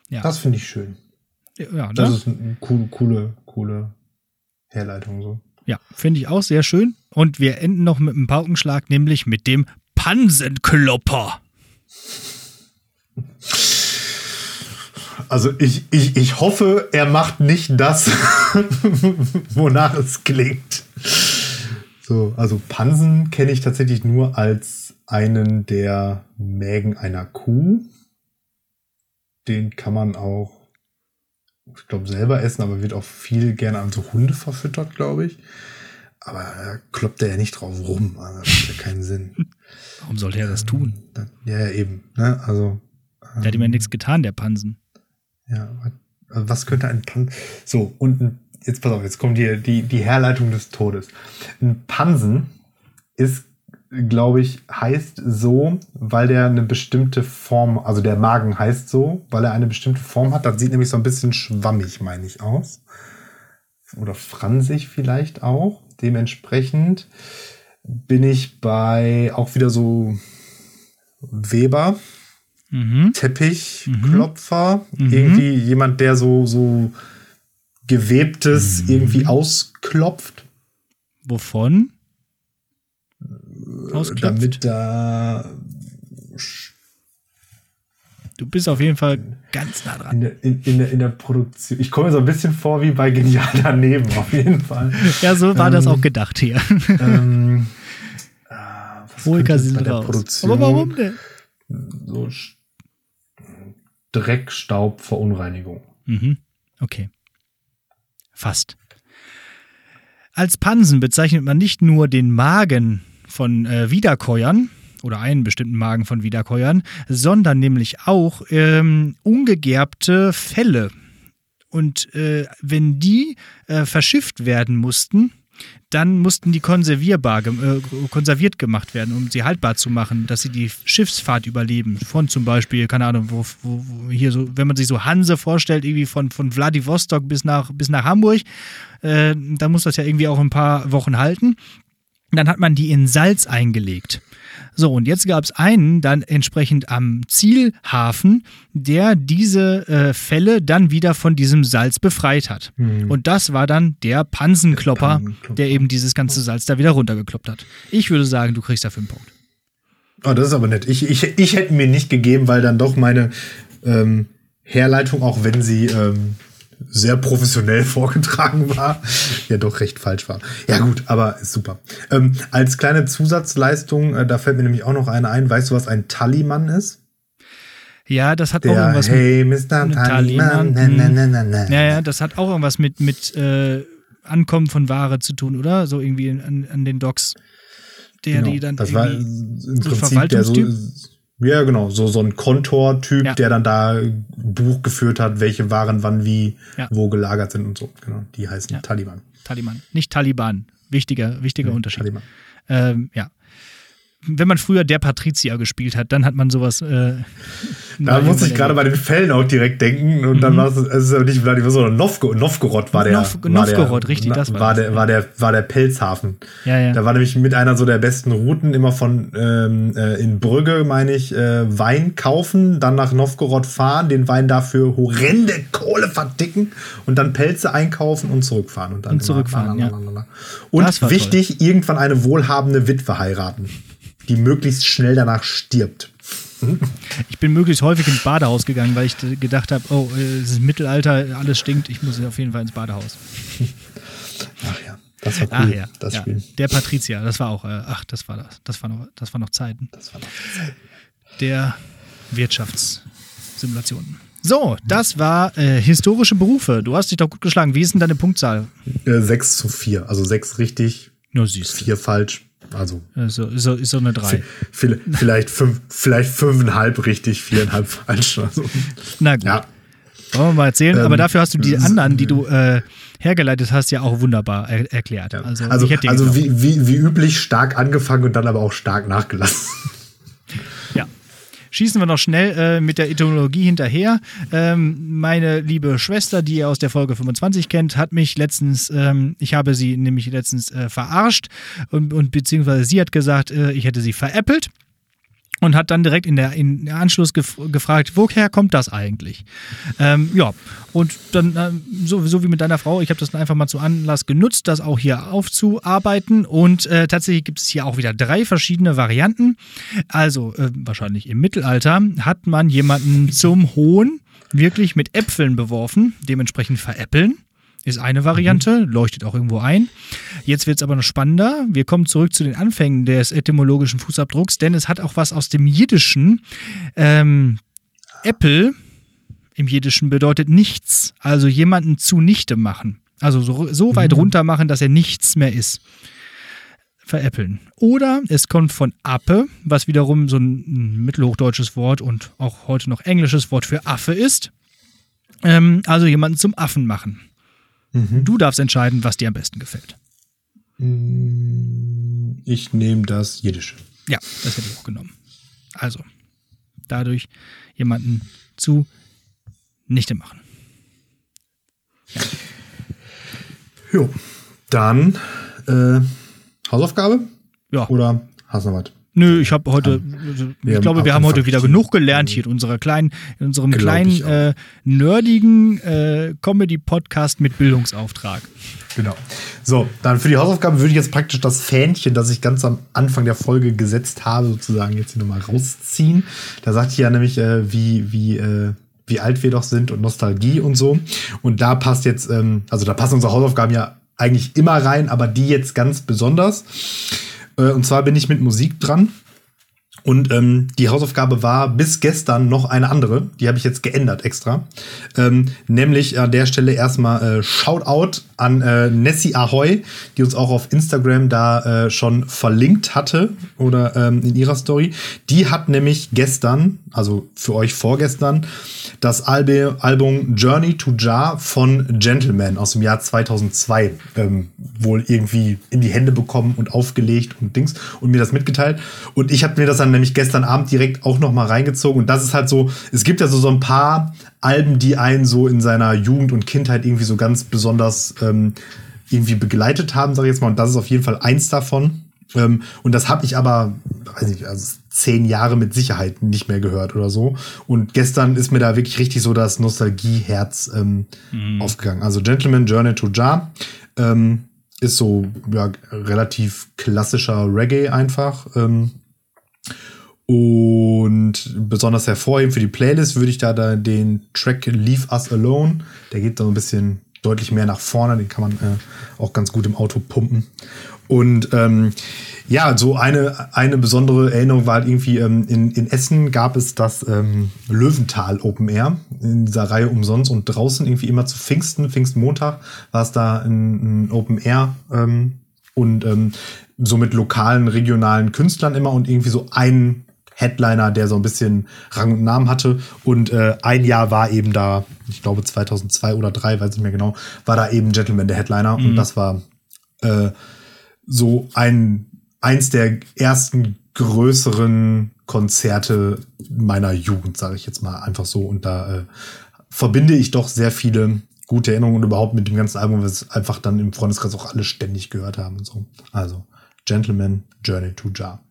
Ja. Das finde ich schön. Ja, ne? Das ist eine coole, coole, coole Herleitung so. Ja, finde ich auch sehr schön. Und wir enden noch mit einem Paukenschlag, nämlich mit dem Pansenklopper. Also ich, ich, ich hoffe, er macht nicht das, <laughs> wonach es klingt. So, also Pansen kenne ich tatsächlich nur als einen der Mägen einer Kuh. Den kann man auch ich glaube, selber essen, aber wird auch viel gerne an so Hunde verfüttert, glaube ich. Aber da kloppt er ja nicht drauf rum. Also das hat ja keinen Sinn. Warum sollte er das tun? Ja, ja, eben. Ne? Also, der hat ihm ja nichts getan, der Pansen. Ja, also was könnte ein Pansen. So, und jetzt pass auf, jetzt kommt hier die, die Herleitung des Todes. Ein Pansen ist glaube ich, heißt so, weil der eine bestimmte Form, also der Magen heißt so, weil er eine bestimmte Form hat. Das sieht nämlich so ein bisschen schwammig, meine ich, aus. Oder fransig vielleicht auch. Dementsprechend bin ich bei auch wieder so Weber, mhm. Teppichklopfer, mhm. irgendwie jemand, der so, so gewebtes mhm. irgendwie ausklopft. Wovon? Ausklopft. damit da. Du bist auf jeden Fall ganz nah dran. In der, in, in der, in der Produktion. Ich komme mir so ein bisschen vor wie bei Genial daneben, auf jeden Fall. ja, so war ähm, das auch gedacht hier. ähm, <laughs> äh, sind raus. Produktion Aber warum denn? So Dreck, Staub, Verunreinigung. Mhm. Okay. Fast. Als Pansen bezeichnet man nicht nur den Magen von äh, Wiederkäuern oder einen bestimmten Magen von Wiederkäuern, sondern nämlich auch ähm, ungegerbte Felle. Und äh, wenn die äh, verschifft werden mussten, dann mussten die konservierbar, äh, konserviert gemacht werden, um sie haltbar zu machen, dass sie die Schiffsfahrt überleben. Von zum Beispiel, keine Ahnung, wo, wo, wo hier so, wenn man sich so Hanse vorstellt, irgendwie von, von Vladivostok bis nach, bis nach Hamburg, äh, dann muss das ja irgendwie auch ein paar Wochen halten. Dann hat man die in Salz eingelegt. So, und jetzt gab es einen dann entsprechend am Zielhafen, der diese äh, Fälle dann wieder von diesem Salz befreit hat. Hm. Und das war dann der Pansenklopper, Pansenklopper. der eben dieses ganze Salz da wieder runtergekloppt hat. Ich würde sagen, du kriegst dafür einen Punkt. Oh, das ist aber nett. Ich, ich, ich hätte mir nicht gegeben, weil dann doch meine ähm, Herleitung, auch wenn sie ähm, sehr professionell <laughs> vorgetragen war, ja doch recht falsch war. Ja gut, aber super. Ähm, als kleine Zusatzleistung, äh, da fällt mir nämlich auch noch eine ein. Weißt du, was ein Tallyman ist? Ja, das hat auch Der irgendwas Hey, Mr. mit Tallyman. Tallyman, Na, na, na, na, na. Ja, ja, das hat auch irgendwas mit, mit äh, Ankommen von Ware zu tun, oder? So irgendwie an, an den Docks. Der Genau. die dann das war im so Prinzip der so, Verwaltungstyp? Ja genau, so, so ein Kontortyp, Ja. der dann da Buch geführt hat, welche Waren wann wie Ja. wo gelagert sind und so. Genau, die heißen Ja. Taliban. Taliban. Nicht Taliban. Wichtiger, wichtiger Unterschied. Taliban. Ähm, ja. Wenn man früher der Patrizier gespielt hat, dann hat man sowas. Äh, Da muss ich gerade bei den Fällen auch direkt denken und dann war es, es ist nicht Vladimir, sondern Novgo, Novgorod war der. Nov- war Novgorod, der, richtig, na- das war war das. der, war der, war der Pelzhafen. Ja, ja. Da war nämlich mit einer so der besten Routen immer von ähm, äh, in Brügge, meine ich, äh, Wein kaufen, dann nach Novgorod fahren, den Wein dafür horrende Kohle verdicken und dann Pelze einkaufen und zurückfahren. Und, dann Und immer zurückfahren, ja. Und wichtig, irgendwann eine wohlhabende Witwe heiraten, die möglichst schnell danach stirbt. Ich bin möglichst häufig ins Badehaus gegangen, weil ich gedacht habe, oh, äh, es ist Mittelalter, alles stinkt, ich muss auf jeden Fall ins Badehaus. <laughs> Ach ja, das war cool, Ach ja, das ja. Spiel. der Patrizier, das war auch, äh, ach, das war das, das war noch, das war noch Zeiten Das war noch der Wirtschaftssimulationen. So, das war äh, historische Berufe. Du hast dich doch gut geschlagen. Wie ist denn deine Punktzahl? äh, 6 zu 4. Also 6 richtig, Nur süß. 4 falsch. Also Also, ist, so, ist so eine 3. vi- vielleicht 5, vielleicht 5,5 richtig, 4,5 falsch. Also, Na gut. ja, Wollen wir mal erzählen. Ähm, Aber dafür hast du die anderen, die du äh, hergeleitet hast, ja auch wunderbar er erklärt. ja. Also, also, also wie, wie, wie üblich stark angefangen und dann aber auch stark nachgelassen. Schießen wir noch schnell äh, mit der Etymologie hinterher. Ähm, meine liebe Schwester, die ihr aus der Folge 25 kennt, hat mich letztens, ähm, ich habe sie nämlich letztens äh, verarscht und, und beziehungsweise sie hat gesagt, äh, ich hätte sie veräppelt. Und hat dann direkt in der, in Anschluss gef gefragt, woher kommt das eigentlich? Ähm, ja, und dann, ähm, so, so wie mit deiner Frau, ich habe das dann einfach mal zu Anlass genutzt, das auch hier aufzuarbeiten. Und äh, tatsächlich gibt es hier auch wieder drei verschiedene Varianten. Also, äh, wahrscheinlich im Mittelalter hat man jemanden zum Hohn wirklich mit Äpfeln beworfen, dementsprechend veräppeln. Ist eine Variante, leuchtet auch irgendwo ein. Jetzt wird es aber noch spannender. Wir kommen zurück zu den Anfängen des etymologischen Fußabdrucks, denn es hat auch was aus dem Jiddischen. Ähm, Äppel im Jiddischen bedeutet nichts, also jemanden zunichte machen. Also so, so weit runter machen, dass er nichts mehr ist. Veräppeln. Oder es kommt von Appe, was wiederum so ein mittelhochdeutsches Wort und auch heute noch englisches Wort für Affe ist. Ähm, also jemanden zum Affen machen. Du darfst entscheiden, was dir am besten gefällt. Ich nehme das Jiddische. Ja, das hätte ich auch genommen. Also, dadurch jemanden zu nichte machen. Jo, dann äh, Hausaufgabe? Ja. Oder hast du noch was? Nö, ich habe heute, also, ich haben glaube, wir ab- haben heute wieder genug gelernt hier in unserer kleinen, in unserem kleinen ich äh, nerdigen äh, Comedy-Podcast mit Bildungsauftrag. Genau. So, dann für die Hausaufgaben würde ich jetzt praktisch das Fähnchen, das ich ganz am Anfang der Folge gesetzt habe, sozusagen jetzt hier nochmal rausziehen. Da sagt ihr ja nämlich, äh, wie, wie, äh, wie alt wir doch sind und Nostalgie und so. Und da passt jetzt, ähm, also da passen unsere Hausaufgaben ja eigentlich immer rein, aber die jetzt ganz besonders. Äh, und zwar bin ich mit Musik dran. Und ähm, die Hausaufgabe war bis gestern noch eine andere. Die habe ich jetzt geändert extra. Ähm, nämlich an der Stelle erstmal äh, Shoutout an äh, Nessie Ahoy, die uns auch auf Instagram da äh, schon verlinkt hatte oder ähm, in ihrer Story. Die hat nämlich gestern, also für euch vorgestern, das Albe Album Journey to Jar von Gentleman aus dem Jahr 2002 ähm, wohl irgendwie in die Hände bekommen und aufgelegt und Dings und mir das mitgeteilt. Und ich habe mir das dann nämlich gestern Abend direkt auch noch mal reingezogen. Und das ist halt so, es gibt ja so, so ein paar Alben, die einen so in seiner Jugend und Kindheit irgendwie so ganz besonders ähm, irgendwie begleitet haben, sag ich jetzt mal. Und das ist auf jeden Fall eins davon. Ähm, und das habe ich aber, weiß nicht, also zehn Jahre mit Sicherheit nicht mehr gehört oder so. Und gestern ist mir da wirklich richtig so das Nostalgieherz ähm, mhm. aufgegangen. Also Gentleman Journey to Jar ähm, ist so ja, relativ klassischer Reggae einfach. Ähm, und besonders hervorheben für die Playlist würde ich da, da den Track Leave Us Alone. Der geht so ein bisschen deutlich mehr nach vorne. Den kann man äh, auch ganz gut im Auto pumpen. Und ähm, ja, so eine, eine besondere Erinnerung war halt irgendwie, ähm, in, in Essen gab es das ähm, Löwental Open Air in dieser Reihe umsonst und draußen irgendwie immer zu Pfingsten, Pfingstmontag, war es da ein, ein Open Air ähm, und ähm, so mit lokalen, regionalen Künstlern immer und irgendwie so ein Headliner, der so ein bisschen Rang und Namen hatte. Und äh, ein Jahr war eben da, ich glaube 2002 oder 2003, weiß nicht mehr genau, war da eben Gentleman der Headliner. Mhm. Und das war äh, so ein eins der ersten größeren Konzerte meiner Jugend, sage ich jetzt mal einfach so. Und da äh, verbinde ich doch sehr viele gute Erinnerungen und überhaupt mit dem ganzen Album, was einfach dann im Freundeskreis auch alle ständig gehört haben und so. Also, Gentleman Journey to Jar.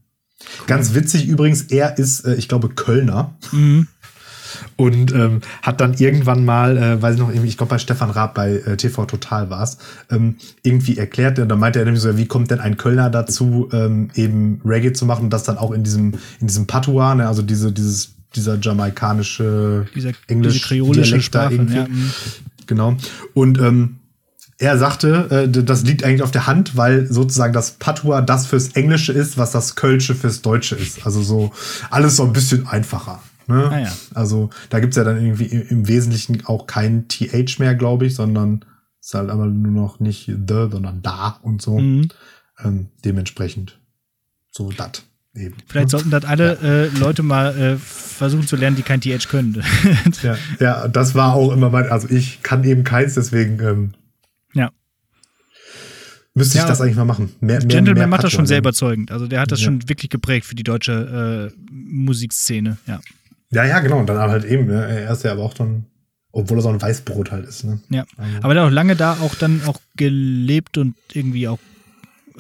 Ganz witzig übrigens, er ist, äh, ich glaube, Kölner. Mhm und ähm, hat dann irgendwann mal, äh, weiß ich noch, ich glaube bei Stefan Raab bei äh, TV Total war es, ähm, irgendwie erklärt, und da meinte er nämlich so, wie kommt denn ein Kölner dazu, ähm, eben Reggae zu machen und das dann auch in diesem, in diesem Patois, ne, also diese, dieses, dieser jamaikanische dieser, Englisch diese kreolische Sprache, irgendwie. Ja. Mhm. Genau. Und ähm, er sagte, äh, das liegt eigentlich auf der Hand, weil sozusagen das Patois das fürs Englische ist, was das Kölsche fürs Deutsche ist. Also so alles so ein bisschen einfacher. Ne? Ah, ja. Also da gibt es ja dann irgendwie im Wesentlichen auch kein TH mehr, glaube ich, sondern es ist halt aber nur noch nicht the, sondern da und so. Mhm. Ähm, dementsprechend so dat. Eben. Vielleicht sollten das alle ja. äh, Leute mal äh, versuchen zu lernen, die kein TH können. ja, ja, das war auch immer mein, also ich kann eben keins, deswegen ähm, ja. müsste ich das eigentlich mal machen. Mehr, mehr, Gentleman mehr macht das schon sehr überzeugend. Also der hat das ja. schon wirklich geprägt für die deutsche äh, Musikszene, ja. Ja, ja, genau. Und dann halt eben, ne? er ist ja aber auch dann, obwohl er so ein Weißbrot halt ist. Ne? Ja, also. aber der hat auch lange da auch dann auch gelebt und irgendwie auch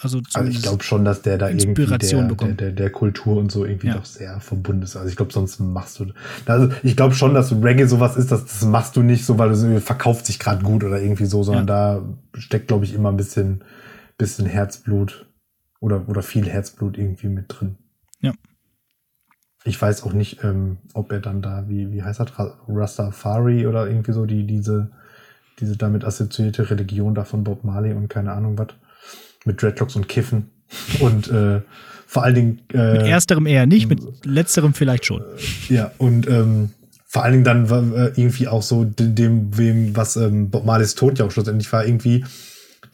also, also ich glaube schon, dass der da Inspiration irgendwie der, der, der, der, Kultur und so irgendwie ja. doch sehr verbunden ist. Also ich glaube, sonst machst du. Also ich glaube schon, dass Reggae sowas ist, dass das machst du nicht so, weil es verkauft sich gerade gut oder irgendwie so, sondern ja. da steckt, glaube ich, immer ein bisschen, bisschen Herzblut oder, oder viel Herzblut irgendwie mit drin. Ja. Ich weiß auch nicht, ähm, ob er dann da, wie, wie heißt das, Rastafari oder irgendwie so, die, diese, diese damit assoziierte Religion da von Bob Marley und keine Ahnung was, mit Dreadlocks und Kiffen. Und äh, vor allen Dingen. Äh, mit ersterem eher nicht, mit letzterem vielleicht schon. Ja, und ähm, vor allen Dingen dann äh, irgendwie auch so dem, wem, was ähm, Bob Marleys Tod ja auch schlussendlich war, irgendwie,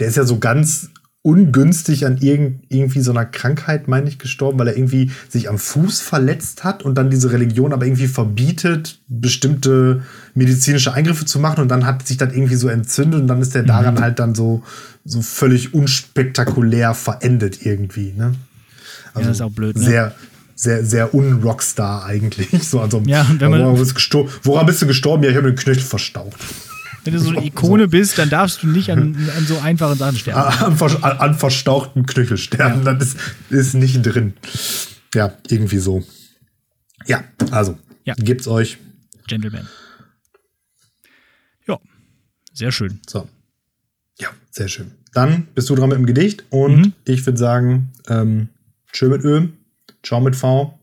der ist ja so ganz ungünstig an irgend, irgendwie so einer Krankheit, meine ich, gestorben, weil er irgendwie sich am Fuß verletzt hat und dann diese Religion aber irgendwie verbietet, bestimmte medizinische Eingriffe zu machen und dann hat sich das irgendwie so entzündet und dann ist der daran mhm. halt dann so, so völlig unspektakulär verendet irgendwie, ne? Also ja, das ist auch blöd, ne? Sehr, sehr, sehr unrockstar eigentlich. <laughs> So, also, ja, wenn man, woran, bist woran bist du gestorben? Ja, ich habe den Knöchel verstaucht. Wenn du so eine <laughs> Ikone bist, dann darfst du nicht an, an so einfachen Sachen sterben. An, an, an verstauchten Knöchel sterben, ja. das ist, ist nicht drin. Ja, irgendwie so. Ja, also, ja. gibt's euch. Gentleman. Ja, sehr schön. So. Ja, sehr schön. Dann bist du dran mit dem Gedicht und mhm. ich würde sagen, ähm, schön mit Ö, ciao mit V.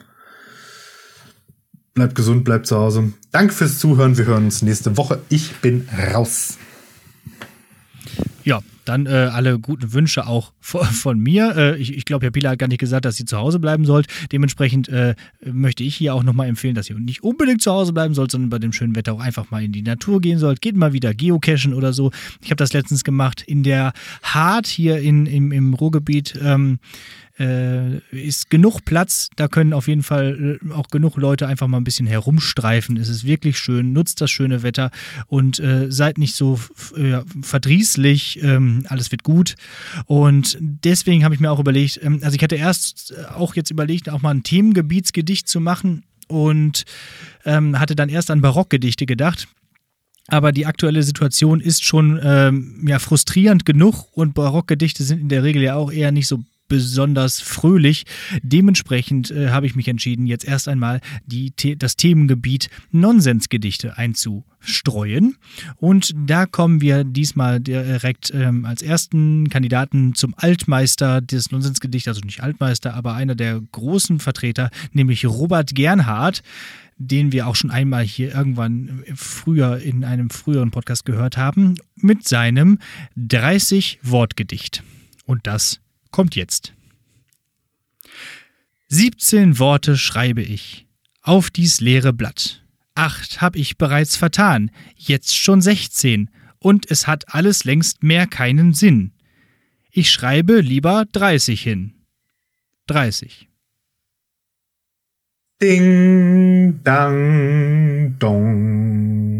Bleibt gesund, bleibt zu Hause. Danke fürs Zuhören. Wir hören uns nächste Woche. Ich bin raus. Ja, dann äh, alle guten Wünsche auch von, mir. Äh, ich, ich glaube, Herr Pieler hat gar nicht gesagt, dass ihr zu Hause bleiben sollt. Dementsprechend äh, möchte ich hier auch nochmal empfehlen, dass ihr nicht unbedingt zu Hause bleiben sollt, sondern bei dem schönen Wetter auch einfach mal in die Natur gehen sollt. Geht mal wieder geocachen oder so. Ich habe das letztens gemacht in der Hart hier in, im, im Ruhrgebiet. Ähm, äh, ist genug Platz. Da können auf jeden Fall äh, auch genug Leute einfach mal ein bisschen herumstreifen. Es ist wirklich schön. Nutzt das schöne Wetter und äh, seid nicht so äh, verdrießlich. Ähm, alles wird gut. Und deswegen habe ich mir auch überlegt, ähm, also ich hatte erst äh, auch jetzt überlegt, auch mal ein Themengebietsgedicht zu machen und ähm, hatte dann erst an Barockgedichte gedacht. Aber die aktuelle Situation ist schon ähm, ja, frustrierend genug und Barockgedichte sind in der Regel ja auch eher nicht so besonders fröhlich. Dementsprechend äh, habe ich mich entschieden, jetzt erst einmal die, das Themengebiet Nonsensgedichte einzustreuen. Und da kommen wir diesmal direkt ähm, als ersten Kandidaten zum Altmeister des Nonsensgedichts, also nicht Altmeister, aber einer der großen Vertreter, nämlich Robert Gernhardt den wir auch schon einmal hier irgendwann früher in einem früheren Podcast gehört haben, mit seinem 30-Wort-Gedicht. Und das kommt jetzt. 17 Worte schreibe ich auf dies leere Blatt. Acht hab ich bereits vertan, jetzt schon 16, und es hat alles längst mehr keinen Sinn. Ich schreibe lieber 30 hin. 30. Ding, dang, dong.